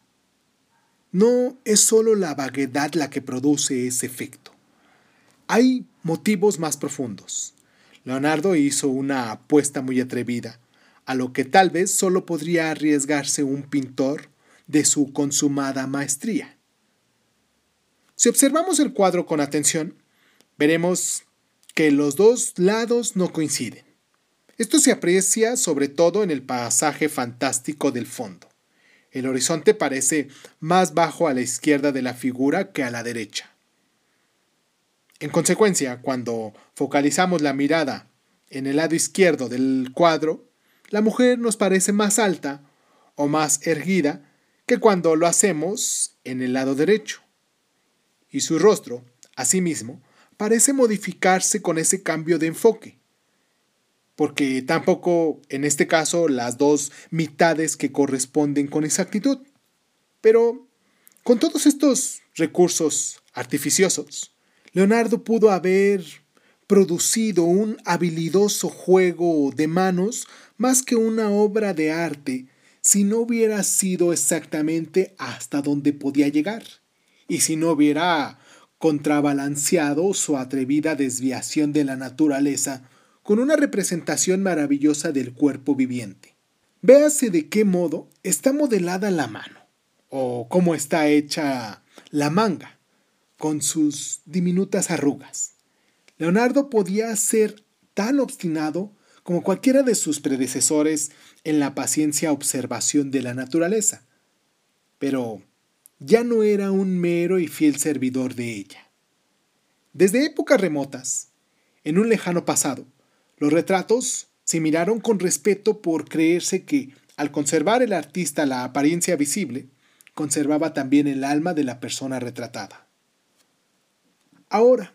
Speaker 1: no es solo la vaguedad la que produce ese efecto. Hay motivos más profundos. Leonardo hizo una apuesta muy atrevida, a lo que tal vez solo podría arriesgarse un pintor de su consumada maestría. Si observamos el cuadro con atención, veremos que los dos lados no coinciden. Esto se aprecia sobre todo en el pasaje fantástico del fondo. El horizonte parece más bajo a la izquierda de la figura que a la derecha. En consecuencia, cuando focalizamos la mirada en el lado izquierdo del cuadro, la mujer nos parece más alta o más erguida que cuando lo hacemos en el lado derecho. Y su rostro, asimismo, parece modificarse con ese cambio de enfoque porque tampoco en este caso las dos mitades que corresponden con exactitud. Pero con todos estos recursos artificiosos, Leonardo pudo haber producido un habilidoso juego de manos más que una obra de arte si no hubiera sido exactamente hasta donde podía llegar y si no hubiera contrabalanceado su atrevida desviación de la naturaleza con una representación maravillosa del cuerpo viviente. Véase de qué modo está modelada la mano, o cómo está hecha la manga, con sus diminutas arrugas. Leonardo podía ser tan obstinado como cualquiera de sus predecesores en la paciencia observación de la naturaleza, pero ya no era un mero y fiel servidor de ella. Desde épocas remotas, en un lejano pasado, los retratos se miraron con respeto por creerse que, al conservar el artista la apariencia visible, conservaba también el alma de la persona retratada. Ahora,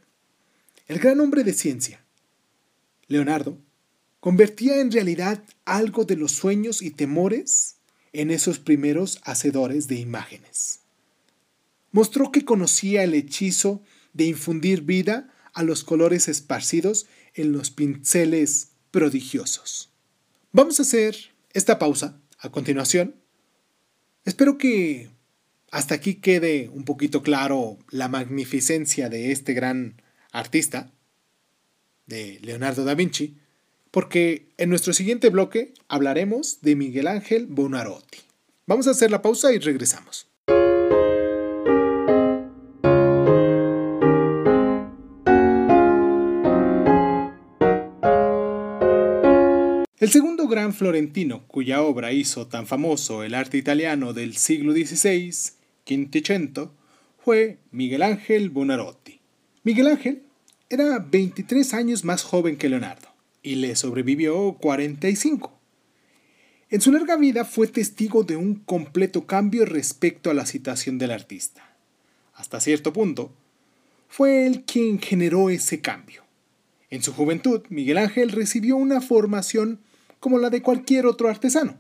Speaker 1: el gran hombre de ciencia, Leonardo, convertía en realidad algo de los sueños y temores en esos primeros hacedores de imágenes. Mostró que conocía el hechizo de infundir vida a los colores esparcidos en los pinceles prodigiosos. Vamos a hacer esta pausa, a continuación, espero que hasta aquí quede un poquito claro la magnificencia de este gran artista, de Leonardo da Vinci, porque en nuestro siguiente bloque hablaremos de Miguel Ángel Bonarotti. Vamos a hacer la pausa y regresamos. El segundo gran florentino cuya obra hizo tan famoso el arte italiano del siglo XVI, Quinticento, fue Miguel Ángel Bonarotti. Miguel Ángel era 23 años más joven que Leonardo y le sobrevivió 45. En su larga vida fue testigo de un completo cambio respecto a la situación del artista. Hasta cierto punto, fue él quien generó ese cambio. En su juventud, Miguel Ángel recibió una formación como la de cualquier otro artesano.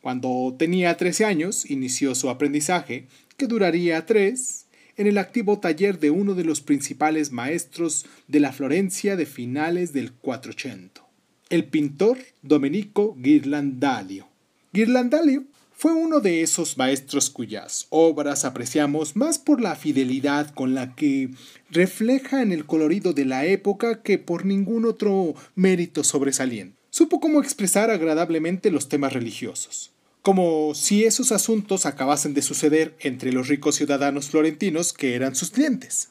Speaker 1: Cuando tenía 13 años, inició su aprendizaje, que duraría tres, en el activo taller de uno de los principales maestros de la Florencia de finales del 400, el pintor Domenico Ghirlandaio. Ghirlandaio fue uno de esos maestros cuyas obras apreciamos más por la fidelidad con la que refleja en el colorido de la época que por ningún otro mérito sobresaliente. Supo cómo expresar agradablemente los temas religiosos como si esos asuntos acabasen de suceder entre los ricos ciudadanos florentinos que eran sus clientes.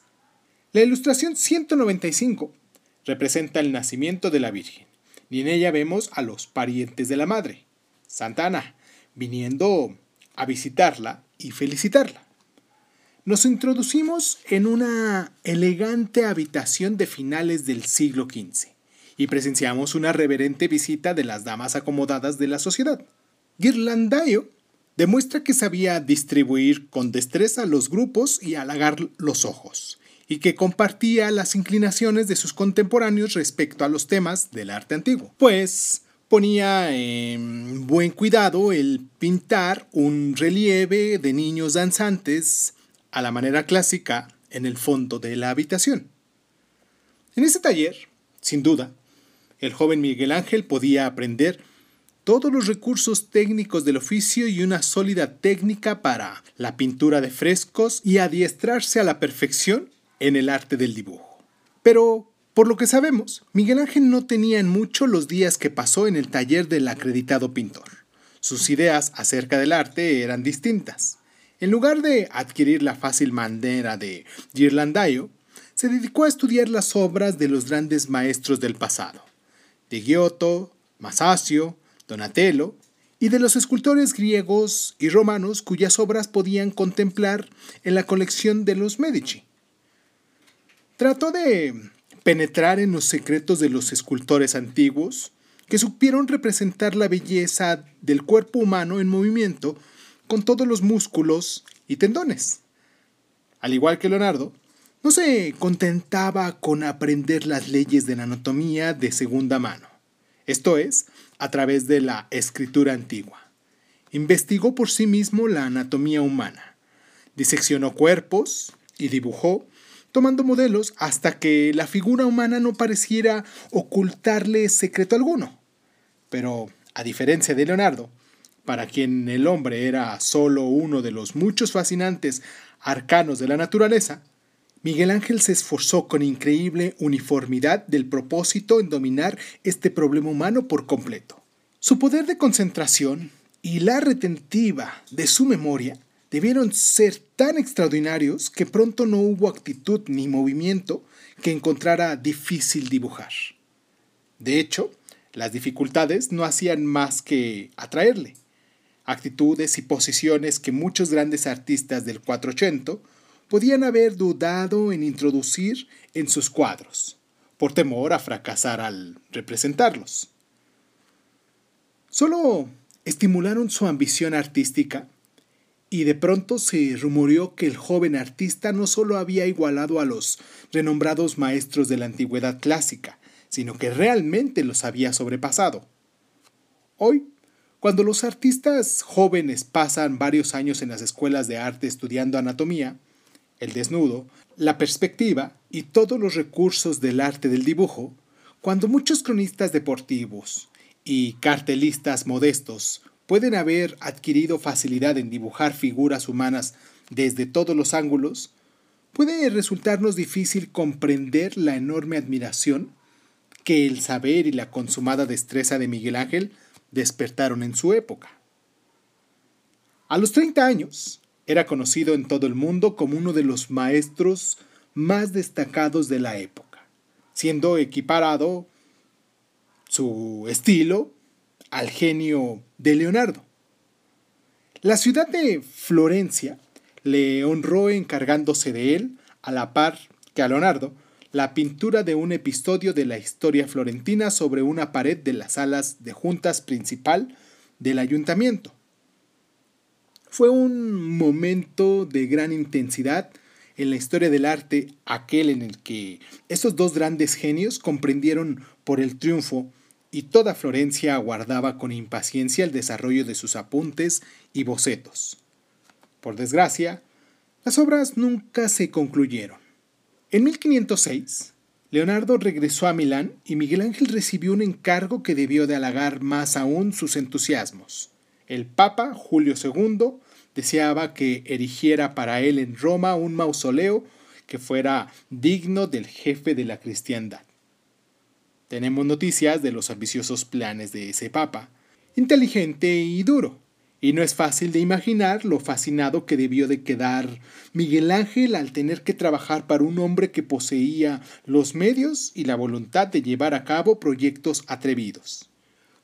Speaker 1: La ilustración 195 representa el nacimiento de la Virgen, y en ella vemos a los parientes de la Madre, Santa Ana, viniendo a visitarla y felicitarla. Nos introducimos en una elegante habitación de finales del siglo XV y presenciamos una reverente visita de las damas acomodadas de la sociedad. Ghirlandaio demuestra que sabía distribuir con destreza los grupos y halagar los ojos, y que compartía las inclinaciones de sus contemporáneos respecto a los temas del arte antiguo, pues ponía en buen cuidado el pintar un relieve de niños danzantes a la manera clásica en el fondo de la habitación. En ese taller, sin duda, el joven Miguel Ángel podía aprender todos los recursos técnicos del oficio y una sólida técnica para la pintura de frescos y adiestrarse a la perfección en el arte del dibujo. Pero, por lo que sabemos, Miguel Ángel no tenía en mucho los días que pasó en el taller del acreditado pintor. Sus ideas acerca del arte eran distintas. En lugar de adquirir la fácil manera de Ghirlandaio, se dedicó a estudiar las obras de los grandes maestros del pasado, de Giotto, Masaccio, Donatello, y de los escultores griegos y romanos cuyas obras podían contemplar en la colección de los Medici. Trató de penetrar en los secretos de los escultores antiguos, que supieron representar la belleza del cuerpo humano en movimiento con todos los músculos y tendones. Al igual que Leonardo, no se contentaba con aprender las leyes de la anatomía de segunda mano, esto es, a través de la escritura antigua. Investigó por sí mismo la anatomía humana, diseccionó cuerpos y dibujó, tomando modelos hasta que la figura humana no pareciera ocultarle secreto alguno. Pero, a diferencia de Leonardo, para quien el hombre era solo uno de los muchos fascinantes arcanos de la naturaleza, Miguel Ángel se esforzó con increíble uniformidad del propósito en dominar este problema humano por completo. Su poder de concentración y la retentiva de su memoria debieron ser tan extraordinarios que pronto no hubo actitud ni movimiento que encontrara difícil dibujar. De hecho, las dificultades no hacían más que atraerle. Actitudes y posiciones que muchos grandes artistas del 480 podían haber dudado en introducir en sus cuadros, por temor a fracasar al representarlos. Solo estimularon su ambición artística y de pronto se rumoreó que el joven artista no solo había igualado a los renombrados maestros de la antigüedad clásica, sino que realmente los había sobrepasado. Hoy, cuando los artistas jóvenes pasan varios años en las escuelas de arte estudiando anatomía, el desnudo, la perspectiva y todos los recursos del arte del dibujo, cuando muchos cronistas deportivos y cartelistas modestos pueden haber adquirido facilidad en dibujar figuras humanas desde todos los ángulos, puede resultarnos difícil comprender la enorme admiración que el saber y la consumada destreza de Miguel Ángel despertaron en su época. A los 30 años, era conocido en todo el mundo como uno de los maestros más destacados de la época, siendo equiparado su estilo al genio de Leonardo. La ciudad de Florencia le honró encargándose de él, a la par que a Leonardo, la pintura de un episodio de la historia florentina sobre una pared de las salas de juntas principal del ayuntamiento. Fue un momento de gran intensidad en la historia del arte, aquel en el que esos dos grandes genios comprendieron por el triunfo y toda Florencia aguardaba con impaciencia el desarrollo de sus apuntes y bocetos. Por desgracia, las obras nunca se concluyeron. En 1506, Leonardo regresó a Milán y Miguel Ángel recibió un encargo que debió de halagar más aún sus entusiasmos. El Papa Julio II deseaba que erigiera para él en Roma un mausoleo que fuera digno del jefe de la cristiandad. Tenemos noticias de los ambiciosos planes de ese papa, inteligente y duro, y no es fácil de imaginar lo fascinado que debió de quedar Miguel Ángel al tener que trabajar para un hombre que poseía los medios y la voluntad de llevar a cabo proyectos atrevidos.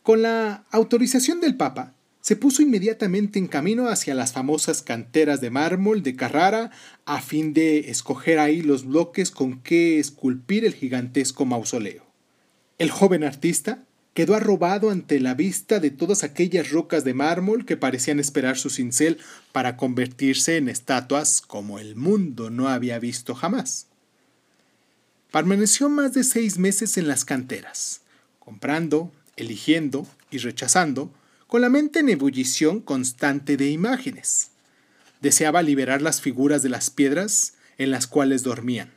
Speaker 1: Con la autorización del Papa, se puso inmediatamente en camino hacia las famosas canteras de mármol de Carrara a fin de escoger ahí los bloques con que esculpir el gigantesco mausoleo. El joven artista quedó arrobado ante la vista de todas aquellas rocas de mármol que parecían esperar su cincel para convertirse en estatuas como el mundo no había visto jamás. Permaneció más de seis meses en las canteras, comprando, eligiendo y rechazando, con la mente en ebullición constante de imágenes. Deseaba liberar las figuras de las piedras en las cuales dormían,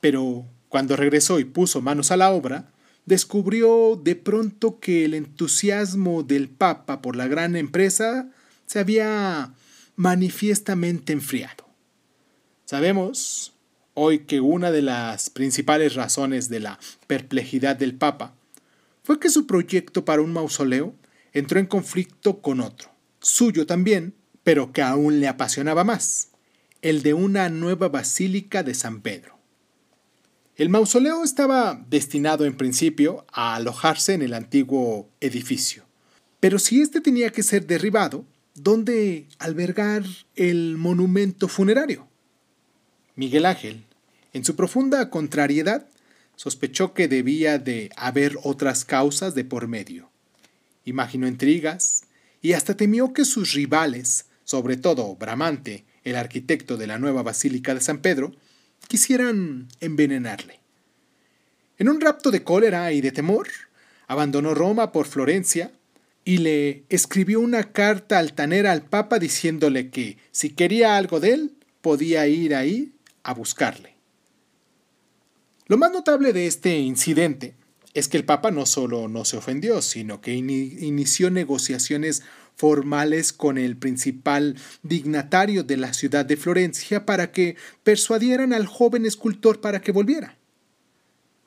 Speaker 1: pero cuando regresó y puso manos a la obra, descubrió de pronto que el entusiasmo del Papa por la gran empresa se había manifiestamente enfriado. Sabemos hoy que una de las principales razones de la perplejidad del Papa fue que su proyecto para un mausoleo entró en conflicto con otro, suyo también, pero que aún le apasionaba más, el de una nueva basílica de San Pedro. El mausoleo estaba destinado en principio a alojarse en el antiguo edificio. Pero si éste tenía que ser derribado, ¿dónde albergar el monumento funerario? Miguel Ángel, en su profunda contrariedad, sospechó que debía de haber otras causas de por medio. Imaginó intrigas y hasta temió que sus rivales, sobre todo Bramante, el arquitecto de la nueva Basílica de San Pedro, quisieran envenenarle. En un rapto de cólera y de temor, abandonó Roma por Florencia y le escribió una carta altanera al Papa diciéndole que si quería algo de él, podía ir ahí a buscarle. Lo más notable de este incidente es que el Papa no solo no se ofendió, sino que inició negociaciones formales con el principal dignatario de la ciudad de Florencia para que persuadieran al joven escultor para que volviera.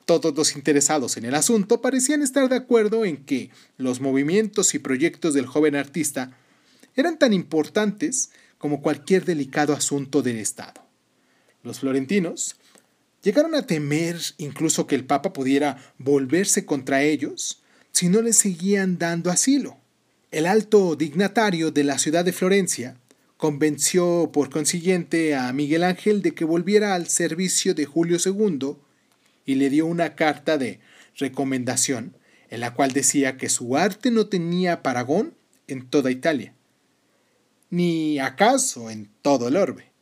Speaker 1: Todos los interesados en el asunto parecían estar de acuerdo en que los movimientos y proyectos del joven artista eran tan importantes como cualquier delicado asunto del Estado. Los florentinos llegaron a temer incluso que el Papa pudiera volverse contra ellos si no les seguían dando asilo. El alto dignatario de la ciudad de Florencia convenció por consiguiente a Miguel Ángel de que volviera al servicio de Julio II y le dio una carta de recomendación en la cual decía que su arte no tenía paragón en toda Italia, ni acaso en todo el orbe,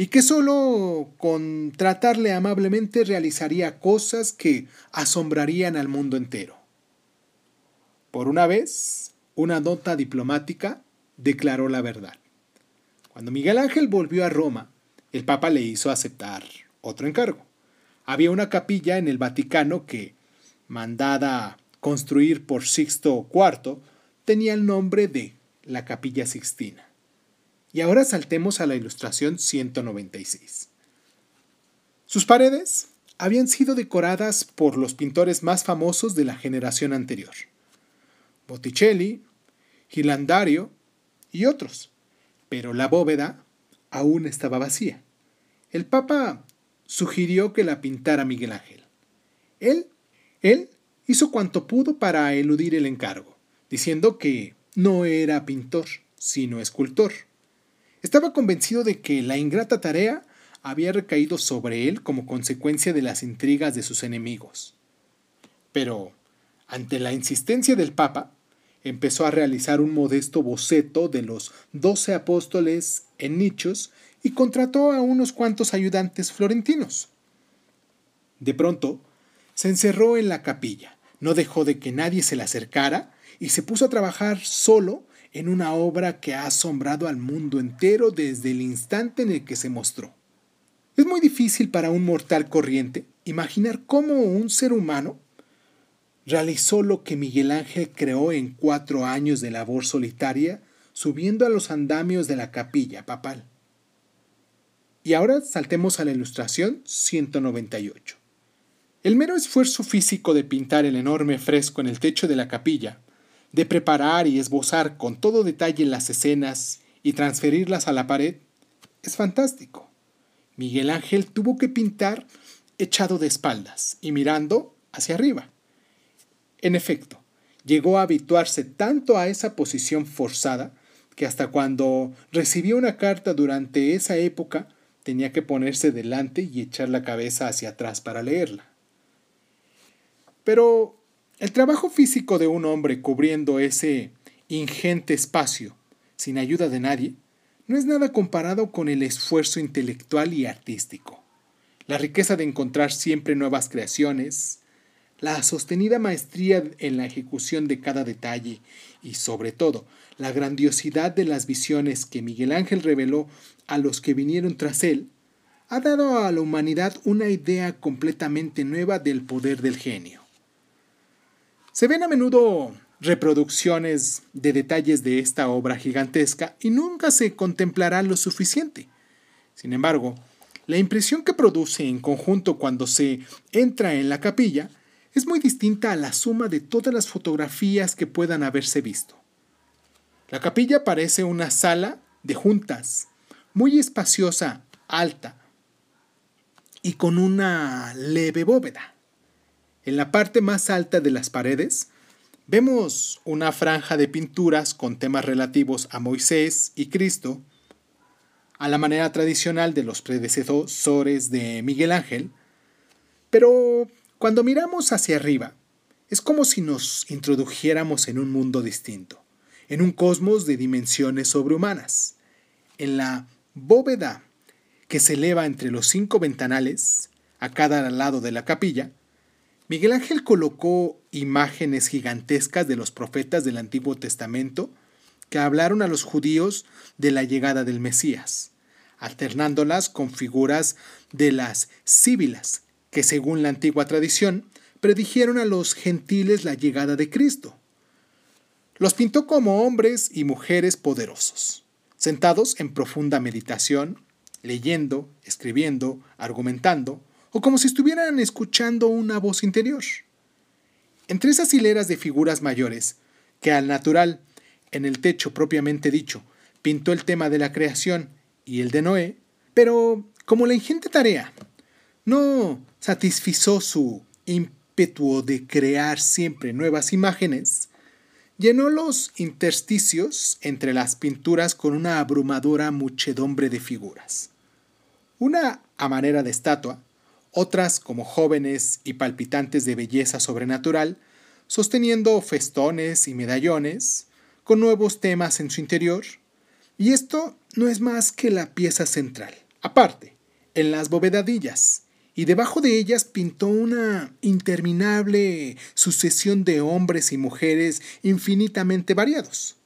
Speaker 1: y que solo con tratarle amablemente realizaría cosas que asombrarían al mundo entero. Por una vez, una nota diplomática declaró la verdad. Cuando Miguel Ángel volvió a Roma, el Papa le hizo aceptar otro encargo. Había una capilla en el Vaticano que, mandada construir por Sixto IV, tenía el nombre de la Capilla Sixtina. Y ahora saltemos a la ilustración 196. Sus paredes habían sido decoradas por los pintores más famosos de la generación anterior. Botticelli, Gilandario y otros. Pero la bóveda aún estaba vacía. El Papa sugirió que la pintara Miguel Ángel. Él, él hizo cuanto pudo para eludir el encargo, diciendo que no era pintor, sino escultor. Estaba convencido de que la ingrata tarea había recaído sobre él como consecuencia de las intrigas de sus enemigos. Pero, ante la insistencia del Papa, empezó a realizar un modesto boceto de los doce apóstoles en nichos y contrató a unos cuantos ayudantes florentinos. De pronto, se encerró en la capilla, no dejó de que nadie se le acercara y se puso a trabajar solo en una obra que ha asombrado al mundo entero desde el instante en el que se mostró. Es muy difícil para un mortal corriente imaginar cómo un ser humano realizó lo que Miguel Ángel creó en cuatro años de labor solitaria subiendo a los andamios de la capilla papal. Y ahora saltemos a la ilustración 198. El mero esfuerzo físico de pintar el enorme fresco en el techo de la capilla, de preparar y esbozar con todo detalle las escenas y transferirlas a la pared, es fantástico. Miguel Ángel tuvo que pintar echado de espaldas y mirando hacia arriba. En efecto, llegó a habituarse tanto a esa posición forzada que hasta cuando recibió una carta durante esa época tenía que ponerse delante y echar la cabeza hacia atrás para leerla. Pero el trabajo físico de un hombre cubriendo ese ingente espacio sin ayuda de nadie no es nada comparado con el esfuerzo intelectual y artístico. La riqueza de encontrar siempre nuevas creaciones, la sostenida maestría en la ejecución de cada detalle y, sobre todo, la grandiosidad de las visiones que Miguel Ángel reveló a los que vinieron tras él, ha dado a la humanidad una idea completamente nueva del poder del genio. Se ven a menudo reproducciones de detalles de esta obra gigantesca y nunca se contemplará lo suficiente. Sin embargo, la impresión que produce en conjunto cuando se entra en la capilla es muy distinta a la suma de todas las fotografías que puedan haberse visto. La capilla parece una sala de juntas, muy espaciosa, alta y con una leve bóveda. En la parte más alta de las paredes vemos una franja de pinturas con temas relativos a Moisés y Cristo, a la manera tradicional de los predecesores de Miguel Ángel, pero cuando miramos hacia arriba, es como si nos introdujéramos en un mundo distinto, en un cosmos de dimensiones sobrehumanas. En la bóveda que se eleva entre los cinco ventanales, a cada lado de la capilla, Miguel Ángel colocó imágenes gigantescas de los profetas del Antiguo Testamento que hablaron a los judíos de la llegada del Mesías, alternándolas con figuras de las síbilas, que según la antigua tradición predijeron a los gentiles la llegada de Cristo. Los pintó como hombres y mujeres poderosos, sentados en profunda meditación, leyendo, escribiendo, argumentando, o como si estuvieran escuchando una voz interior. Entre esas hileras de figuras mayores, que al natural, en el techo propiamente dicho, pintó el tema de la creación y el de Noé, pero como la ingente tarea no satisfizo su ímpetu de crear siempre nuevas imágenes, llenó los intersticios entre las pinturas con una abrumadora muchedumbre de figuras. Una a manera de estatua, otras como jóvenes y palpitantes de belleza sobrenatural, sosteniendo festones y medallones, con nuevos temas en su interior, y esto no es más que la pieza central. Aparte, en las bovedadillas, y debajo de ellas pintó una interminable sucesión de hombres y mujeres infinitamente variados.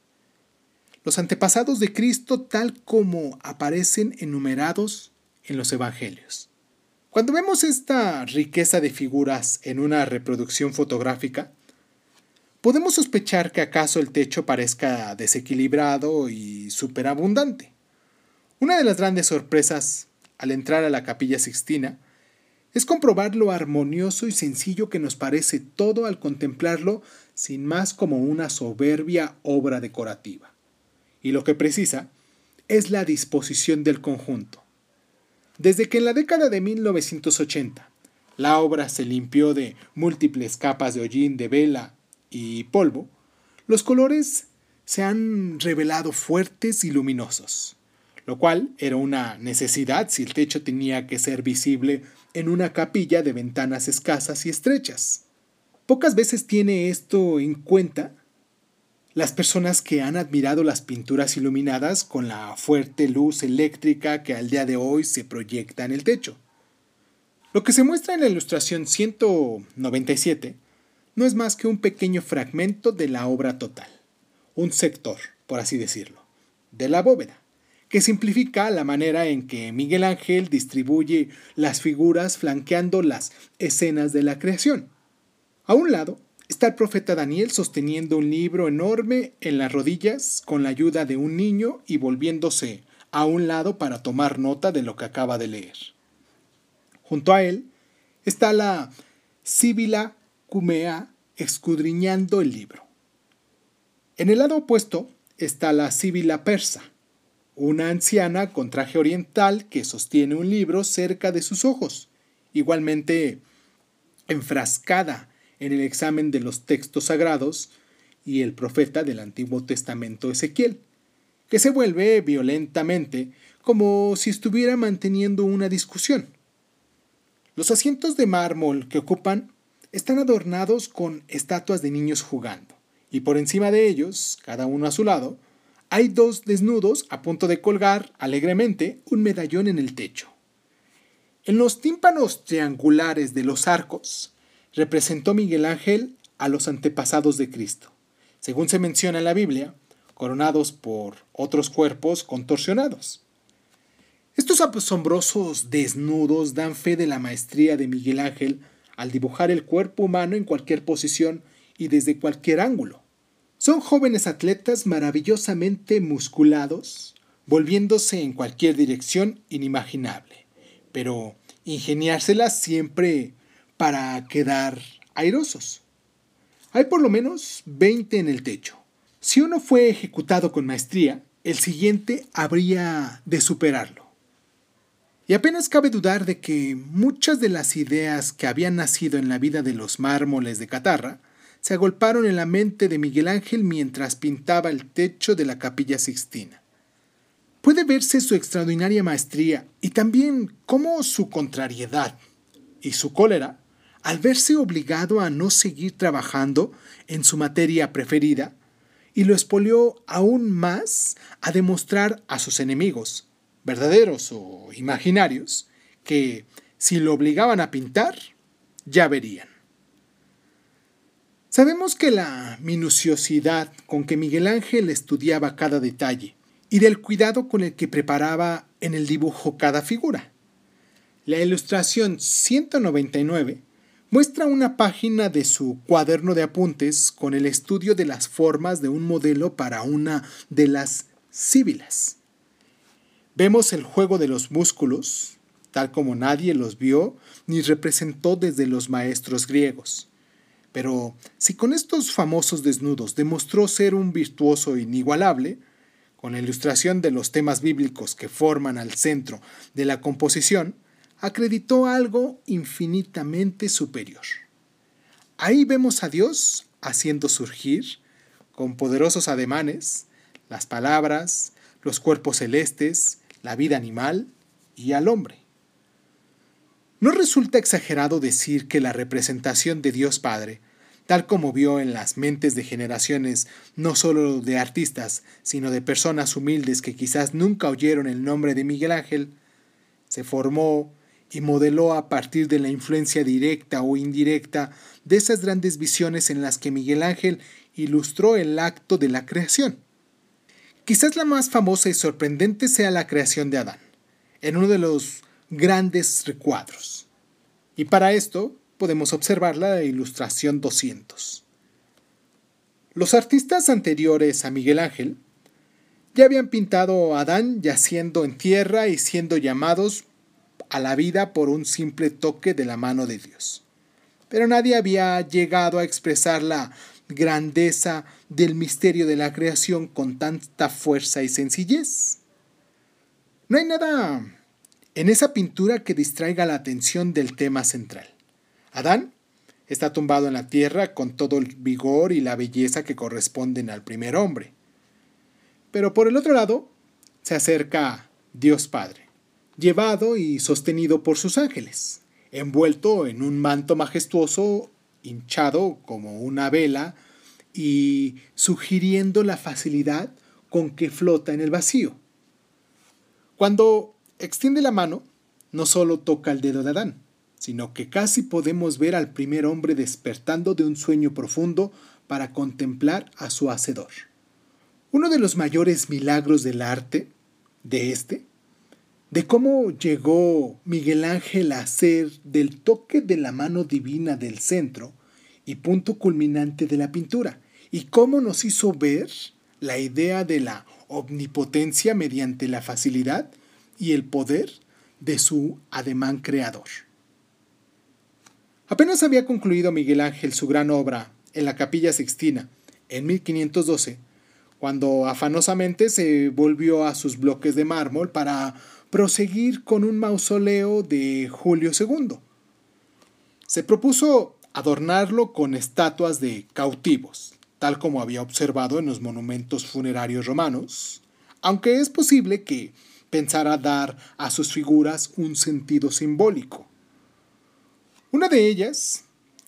Speaker 1: Los antepasados de Cristo tal como aparecen enumerados en los Evangelios. Cuando vemos esta riqueza de figuras en una reproducción fotográfica, podemos sospechar que acaso el techo parezca desequilibrado y superabundante. Una de las grandes sorpresas al entrar a la capilla sixtina es comprobar lo armonioso y sencillo que nos parece todo al contemplarlo sin más como una soberbia obra decorativa. Y lo que precisa es la disposición del conjunto. Desde que en la década de 1980 la obra se limpió de múltiples capas de hollín, de vela y polvo, los colores se han revelado fuertes y luminosos, lo cual era una necesidad si el techo tenía que ser visible en una capilla de ventanas escasas y estrechas. Pocas veces tiene esto en cuenta las personas que han admirado las pinturas iluminadas con la fuerte luz eléctrica que al día de hoy se proyecta en el techo. Lo que se muestra en la ilustración 197 no es más que un pequeño fragmento de la obra total, un sector, por así decirlo, de la bóveda, que simplifica la manera en que Miguel Ángel distribuye las figuras flanqueando las escenas de la creación. A un lado está el profeta Daniel sosteniendo un libro enorme en las rodillas con la ayuda de un niño y volviéndose a un lado para tomar nota de lo que acaba de leer. Junto a él está la Síbila Cumea escudriñando el libro. En el lado opuesto está la Síbila persa, una anciana con traje oriental que sostiene un libro cerca de sus ojos, igualmente enfrascada en el examen de los textos sagrados y el profeta del Antiguo Testamento Ezequiel, que se vuelve violentamente como si estuviera manteniendo una discusión. Los asientos de mármol que ocupan están adornados con estatuas de niños jugando, y por encima de ellos, cada uno a su lado, hay dos desnudos a punto de colgar alegremente un medallón en el techo. En los tímpanos triangulares de los arcos representó Miguel Ángel a los antepasados de Cristo, según se menciona en la Biblia, coronados por otros cuerpos contorsionados. Estos asombrosos desnudos dan fe de la maestría de Miguel Ángel al dibujar el cuerpo humano en cualquier posición y desde cualquier ángulo. Son jóvenes atletas maravillosamente musculados, volviéndose en cualquier dirección inimaginable, pero ingeniárselas siempre para quedar airosos. Hay por lo menos 20 en el techo. Si uno fue ejecutado con maestría, el siguiente habría de superarlo. Y apenas cabe dudar de que muchas de las ideas que habían nacido en la vida de los mármoles de Catarra se agolparon en la mente de Miguel Ángel mientras pintaba el techo de la capilla sixtina. Puede verse su extraordinaria maestría y también cómo su contrariedad y su cólera al verse obligado a no seguir trabajando en su materia preferida, y lo expolió aún más a demostrar a sus enemigos verdaderos o imaginarios, que si lo obligaban a pintar, ya verían. Sabemos que la minuciosidad con que Miguel Ángel estudiaba cada detalle y del cuidado con el que preparaba en el dibujo cada figura. La ilustración 199 muestra una página de su cuaderno de apuntes con el estudio de las formas de un modelo para una de las síbilas. Vemos el juego de los músculos, tal como nadie los vio ni representó desde los maestros griegos. Pero si con estos famosos desnudos demostró ser un virtuoso inigualable, con la ilustración de los temas bíblicos que forman al centro de la composición, acreditó algo infinitamente superior. Ahí vemos a Dios haciendo surgir, con poderosos ademanes, las palabras, los cuerpos celestes, la vida animal y al hombre. No resulta exagerado decir que la representación de Dios Padre, tal como vio en las mentes de generaciones no solo de artistas, sino de personas humildes que quizás nunca oyeron el nombre de Miguel Ángel, se formó y modeló a partir de la influencia directa o indirecta de esas grandes visiones en las que Miguel Ángel ilustró el acto de la creación. Quizás la más famosa y sorprendente sea la creación de Adán, en uno de los grandes recuadros. Y para esto podemos observar la ilustración 200. Los artistas anteriores a Miguel Ángel ya habían pintado a Adán yaciendo en tierra y siendo llamados a la vida por un simple toque de la mano de Dios. Pero nadie había llegado a expresar la grandeza del misterio de la creación con tanta fuerza y sencillez. No hay nada en esa pintura que distraiga la atención del tema central. Adán está tumbado en la tierra con todo el vigor y la belleza que corresponden al primer hombre. Pero por el otro lado se acerca Dios Padre, llevado y sostenido por sus ángeles, envuelto en un manto majestuoso, hinchado como una vela y sugiriendo la facilidad con que flota en el vacío. Cuando extiende la mano, no solo toca el dedo de Adán, sino que casi podemos ver al primer hombre despertando de un sueño profundo para contemplar a su hacedor. Uno de los mayores milagros del arte, de este, de cómo llegó Miguel Ángel a ser del toque de la mano divina del centro y punto culminante de la pintura, y cómo nos hizo ver la idea de la omnipotencia mediante la facilidad y el poder de su ademán creador. Apenas había concluido Miguel Ángel su gran obra en la capilla sixtina en 1512, cuando afanosamente se volvió a sus bloques de mármol para proseguir con un mausoleo de Julio II. Se propuso adornarlo con estatuas de cautivos, tal como había observado en los monumentos funerarios romanos, aunque es posible que pensara dar a sus figuras un sentido simbólico. Una de ellas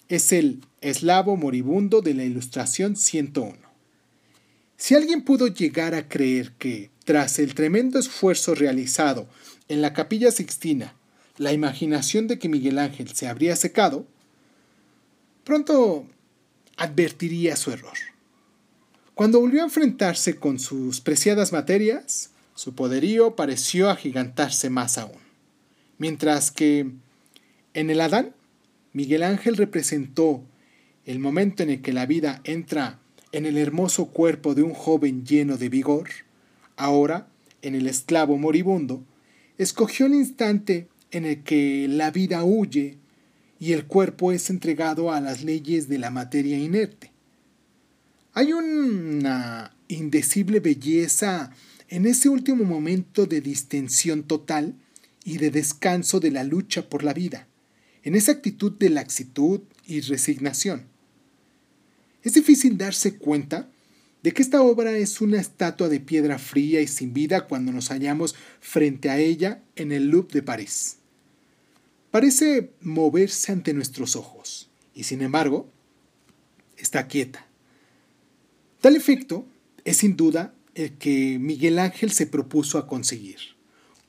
Speaker 1: es el eslavo moribundo de la Ilustración 101. Si alguien pudo llegar a creer que, tras el tremendo esfuerzo realizado en la capilla sixtina, la imaginación de que Miguel Ángel se habría secado, pronto advertiría su error. Cuando volvió a enfrentarse con sus preciadas materias, su poderío pareció agigantarse más aún. Mientras que en el Adán, Miguel Ángel representó el momento en el que la vida entra en el hermoso cuerpo de un joven lleno de vigor, ahora, en el esclavo moribundo, escogió el instante en el que la vida huye y el cuerpo es entregado a las leyes de la materia inerte. Hay una indecible belleza en ese último momento de distensión total y de descanso de la lucha por la vida, en esa actitud de laxitud y resignación. Es difícil darse cuenta de que esta obra es una estatua de piedra fría y sin vida cuando nos hallamos frente a ella en el Louvre de París. Parece moverse ante nuestros ojos y sin embargo está quieta. Tal efecto es sin duda el que Miguel Ángel se propuso a conseguir.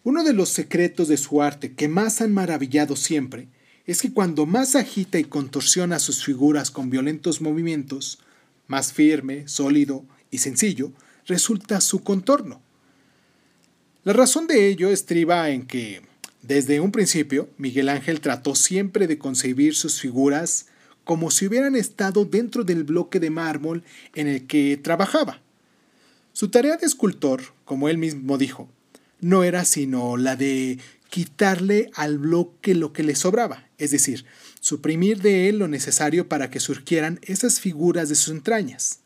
Speaker 1: Uno de los secretos de su arte que más han maravillado siempre es que cuando más agita y contorsiona sus figuras con violentos movimientos, más firme, sólido y sencillo resulta su contorno. La razón de ello estriba en que, desde un principio, Miguel Ángel trató siempre de concebir sus figuras como si hubieran estado dentro del bloque de mármol en el que trabajaba. Su tarea de escultor, como él mismo dijo, no era sino la de quitarle al bloque lo que le sobraba, es decir, suprimir de él lo necesario para que surgieran esas figuras de sus entrañas.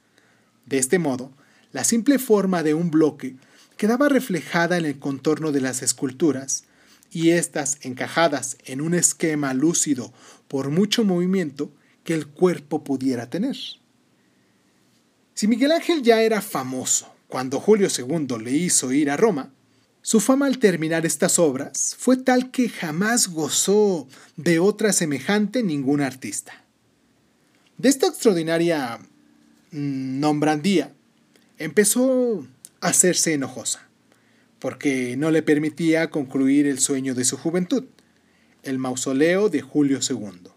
Speaker 1: De este modo, la simple forma de un bloque quedaba reflejada en el contorno de las esculturas, y éstas encajadas en un esquema lúcido por mucho movimiento que el cuerpo pudiera tener. Si Miguel Ángel ya era famoso cuando Julio II le hizo ir a Roma, su fama al terminar estas obras fue tal que jamás gozó de otra semejante ningún artista. De esta extraordinaria mm, nombrandía empezó a hacerse enojosa, porque no le permitía concluir el sueño de su juventud, el mausoleo de Julio II.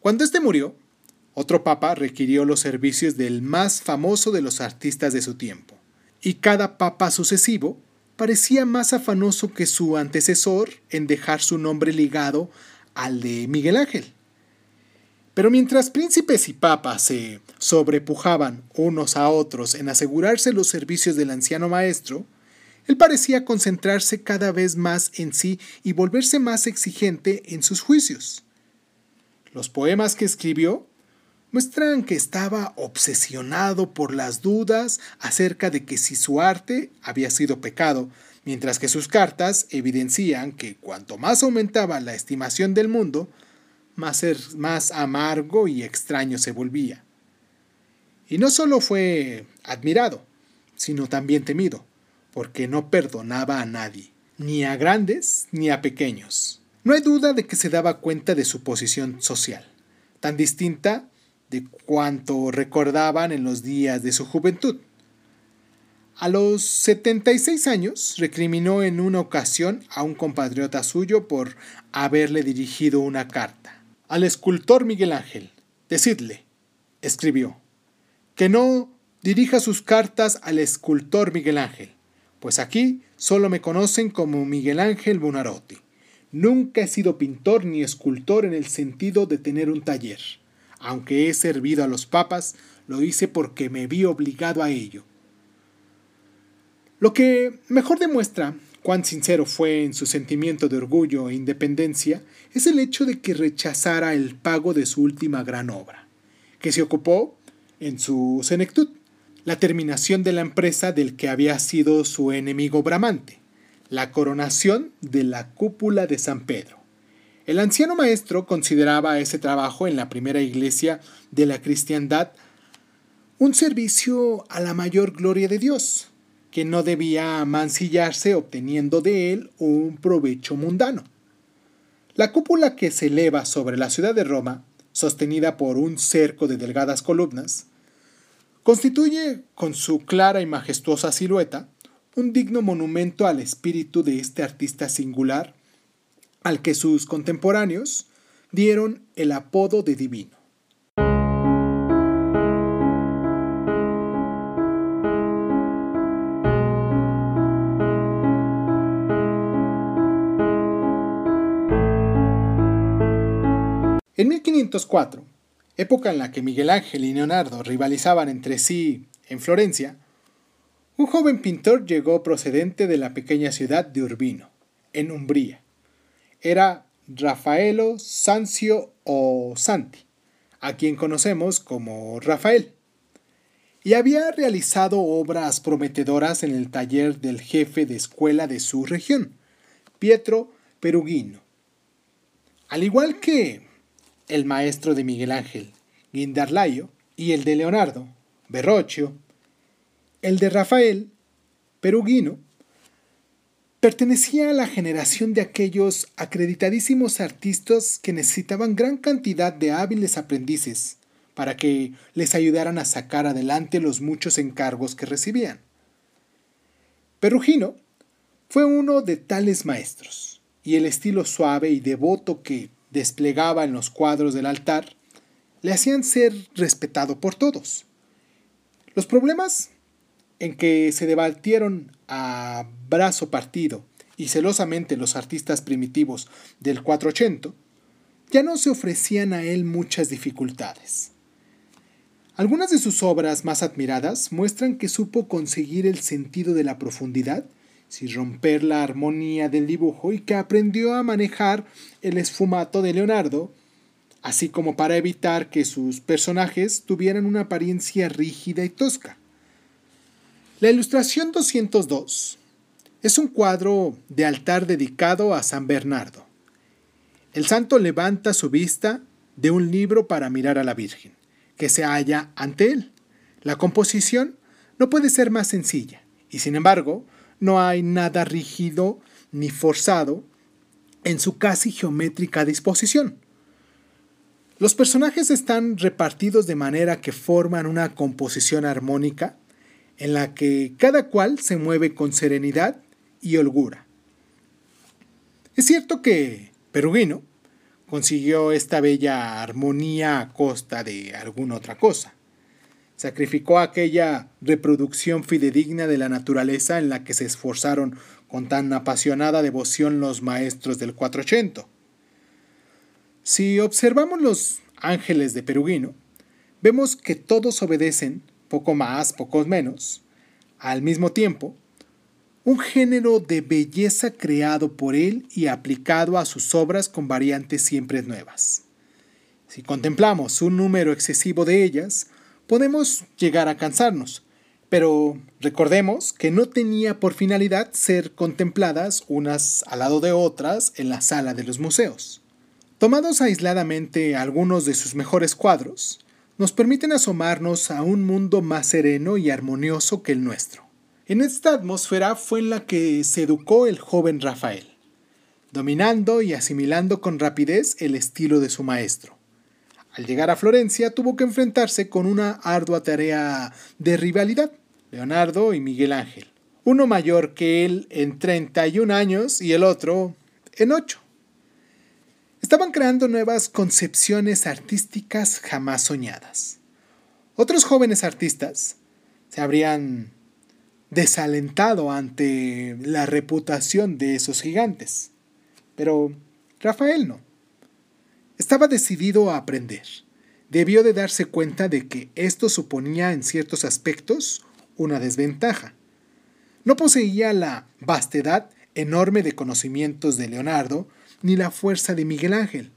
Speaker 1: Cuando éste murió, otro papa requirió los servicios del más famoso de los artistas de su tiempo, y cada papa sucesivo parecía más afanoso que su antecesor en dejar su nombre ligado al de Miguel Ángel. Pero mientras príncipes y papas se sobrepujaban unos a otros en asegurarse los servicios del anciano maestro, él parecía concentrarse cada vez más en sí y volverse más exigente en sus juicios. Los poemas que escribió muestran que estaba obsesionado por las dudas acerca de que si su arte había sido pecado, mientras que sus cartas evidencian que cuanto más aumentaba la estimación del mundo, más, más amargo y extraño se volvía. Y no solo fue admirado, sino también temido porque no perdonaba a nadie, ni a grandes ni a pequeños. No hay duda de que se daba cuenta de su posición social, tan distinta de cuanto recordaban en los días de su juventud. A los 76 años recriminó en una ocasión a un compatriota suyo por haberle dirigido una carta. Al escultor Miguel Ángel, decidle, escribió, que no dirija sus cartas al escultor Miguel Ángel, pues aquí solo me conocen como Miguel Ángel Bonarotti. Nunca he sido pintor ni escultor en el sentido de tener un taller. Aunque he servido a los papas, lo hice porque me vi obligado a ello. Lo que mejor demuestra cuán sincero fue en su sentimiento de orgullo e independencia es el hecho de que rechazara el pago de su última gran obra, que se ocupó en su senectud la terminación de la empresa del que había sido su enemigo Bramante, la coronación de la cúpula de San Pedro. El anciano maestro consideraba ese trabajo en la primera iglesia de la cristiandad un servicio a la mayor gloria de Dios, que no debía mancillarse obteniendo de él un provecho mundano. La cúpula que se eleva sobre la ciudad de Roma, sostenida por un cerco de delgadas columnas, Constituye, con su clara y majestuosa silueta, un digno monumento al espíritu de este artista singular, al que sus contemporáneos dieron el apodo de divino. En 1504, época en la que Miguel Ángel y Leonardo rivalizaban entre sí en Florencia, un joven pintor llegó procedente de la pequeña ciudad de Urbino, en Umbría. Era Rafaelo Sancio o Santi, a quien conocemos como Rafael, y había realizado obras prometedoras en el taller del jefe de escuela de su región, Pietro Perugino. Al igual que el maestro de Miguel Ángel, Guindarlayo, y el de Leonardo, Verrocchio, el de Rafael, Perugino, pertenecía a la generación de aquellos acreditadísimos artistas que necesitaban gran cantidad de hábiles aprendices para que les ayudaran a sacar adelante los muchos encargos que recibían. Perugino fue uno de tales maestros, y el estilo suave y devoto que desplegaba en los cuadros del altar, le hacían ser respetado por todos. Los problemas en que se debatieron a brazo partido y celosamente los artistas primitivos del 480, ya no se ofrecían a él muchas dificultades. Algunas de sus obras más admiradas muestran que supo conseguir el sentido de la profundidad sin romper la armonía del dibujo y que aprendió a manejar el esfumato de Leonardo, así como para evitar que sus personajes tuvieran una apariencia rígida y tosca. La ilustración 202 es un cuadro de altar dedicado a San Bernardo. El santo levanta su vista de un libro para mirar a la Virgen, que se halla ante él. La composición no puede ser más sencilla, y sin embargo, no hay nada rígido ni forzado en su casi geométrica disposición. Los personajes están repartidos de manera que forman una composición armónica en la que cada cual se mueve con serenidad y holgura. Es cierto que Perugino consiguió esta bella armonía a costa de alguna otra cosa sacrificó aquella reproducción fidedigna de la naturaleza en la que se esforzaron con tan apasionada devoción los maestros del 480. Si observamos los Ángeles de Perugino, vemos que todos obedecen, poco más, pocos menos, al mismo tiempo, un género de belleza creado por él y aplicado a sus obras con variantes siempre nuevas. Si contemplamos un número excesivo de ellas, podemos llegar a cansarnos, pero recordemos que no tenía por finalidad ser contempladas unas al lado de otras en la sala de los museos. Tomados aisladamente algunos de sus mejores cuadros, nos permiten asomarnos a un mundo más sereno y armonioso que el nuestro. En esta atmósfera fue en la que se educó el joven Rafael, dominando y asimilando con rapidez el estilo de su maestro. Al llegar a Florencia tuvo que enfrentarse con una ardua tarea de rivalidad, Leonardo y Miguel Ángel, uno mayor que él en 31 años y el otro en 8. Estaban creando nuevas concepciones artísticas jamás soñadas. Otros jóvenes artistas se habrían desalentado ante la reputación de esos gigantes, pero Rafael no. Estaba decidido a aprender. Debió de darse cuenta de que esto suponía en ciertos aspectos una desventaja. No poseía la vastedad enorme de conocimientos de Leonardo, ni la fuerza de Miguel Ángel.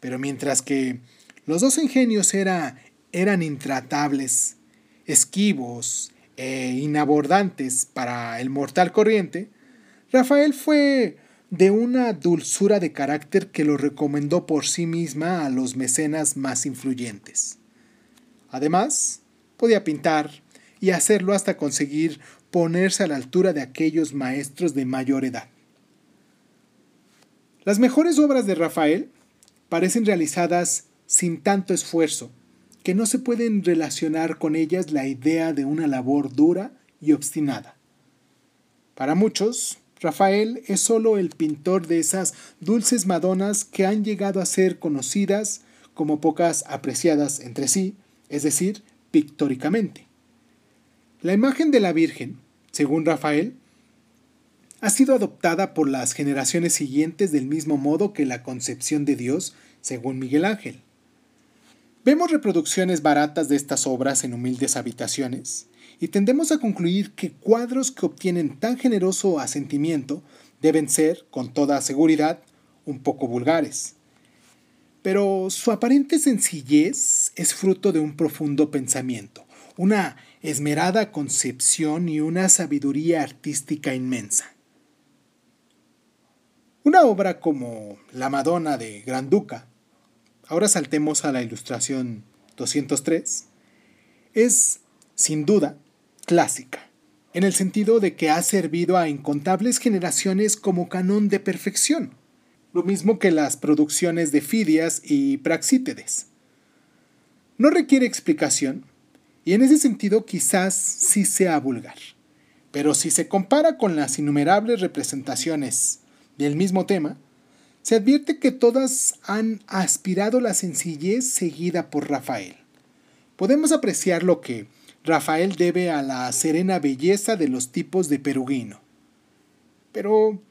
Speaker 1: Pero mientras que los dos ingenios era, eran intratables, esquivos e inabordantes para el mortal corriente, Rafael fue de una dulzura de carácter que lo recomendó por sí misma a los mecenas más influyentes. Además, podía pintar y hacerlo hasta conseguir ponerse a la altura de aquellos maestros de mayor edad. Las mejores obras de Rafael parecen realizadas sin tanto esfuerzo, que no se pueden relacionar con ellas la idea de una labor dura y obstinada. Para muchos, Rafael es solo el pintor de esas dulces Madonas que han llegado a ser conocidas como pocas apreciadas entre sí, es decir, pictóricamente. La imagen de la Virgen, según Rafael, ha sido adoptada por las generaciones siguientes del mismo modo que la concepción de Dios, según Miguel Ángel. Vemos reproducciones baratas de estas obras en humildes habitaciones y tendemos a concluir que cuadros que obtienen tan generoso asentimiento deben ser, con toda seguridad, un poco vulgares. Pero su aparente sencillez es fruto de un profundo pensamiento, una esmerada concepción y una sabiduría artística inmensa. Una obra como La Madonna de Granduca, ahora saltemos a la ilustración 203, es, sin duda, clásica, en el sentido de que ha servido a incontables generaciones como canón de perfección, lo mismo que las producciones de Fidias y Praxítedes. No requiere explicación, y en ese sentido quizás sí sea vulgar, pero si se compara con las innumerables representaciones del mismo tema, se advierte que todas han aspirado la sencillez seguida por Rafael. Podemos apreciar lo que Rafael debe a la serena belleza de los tipos de Perugino. Pero,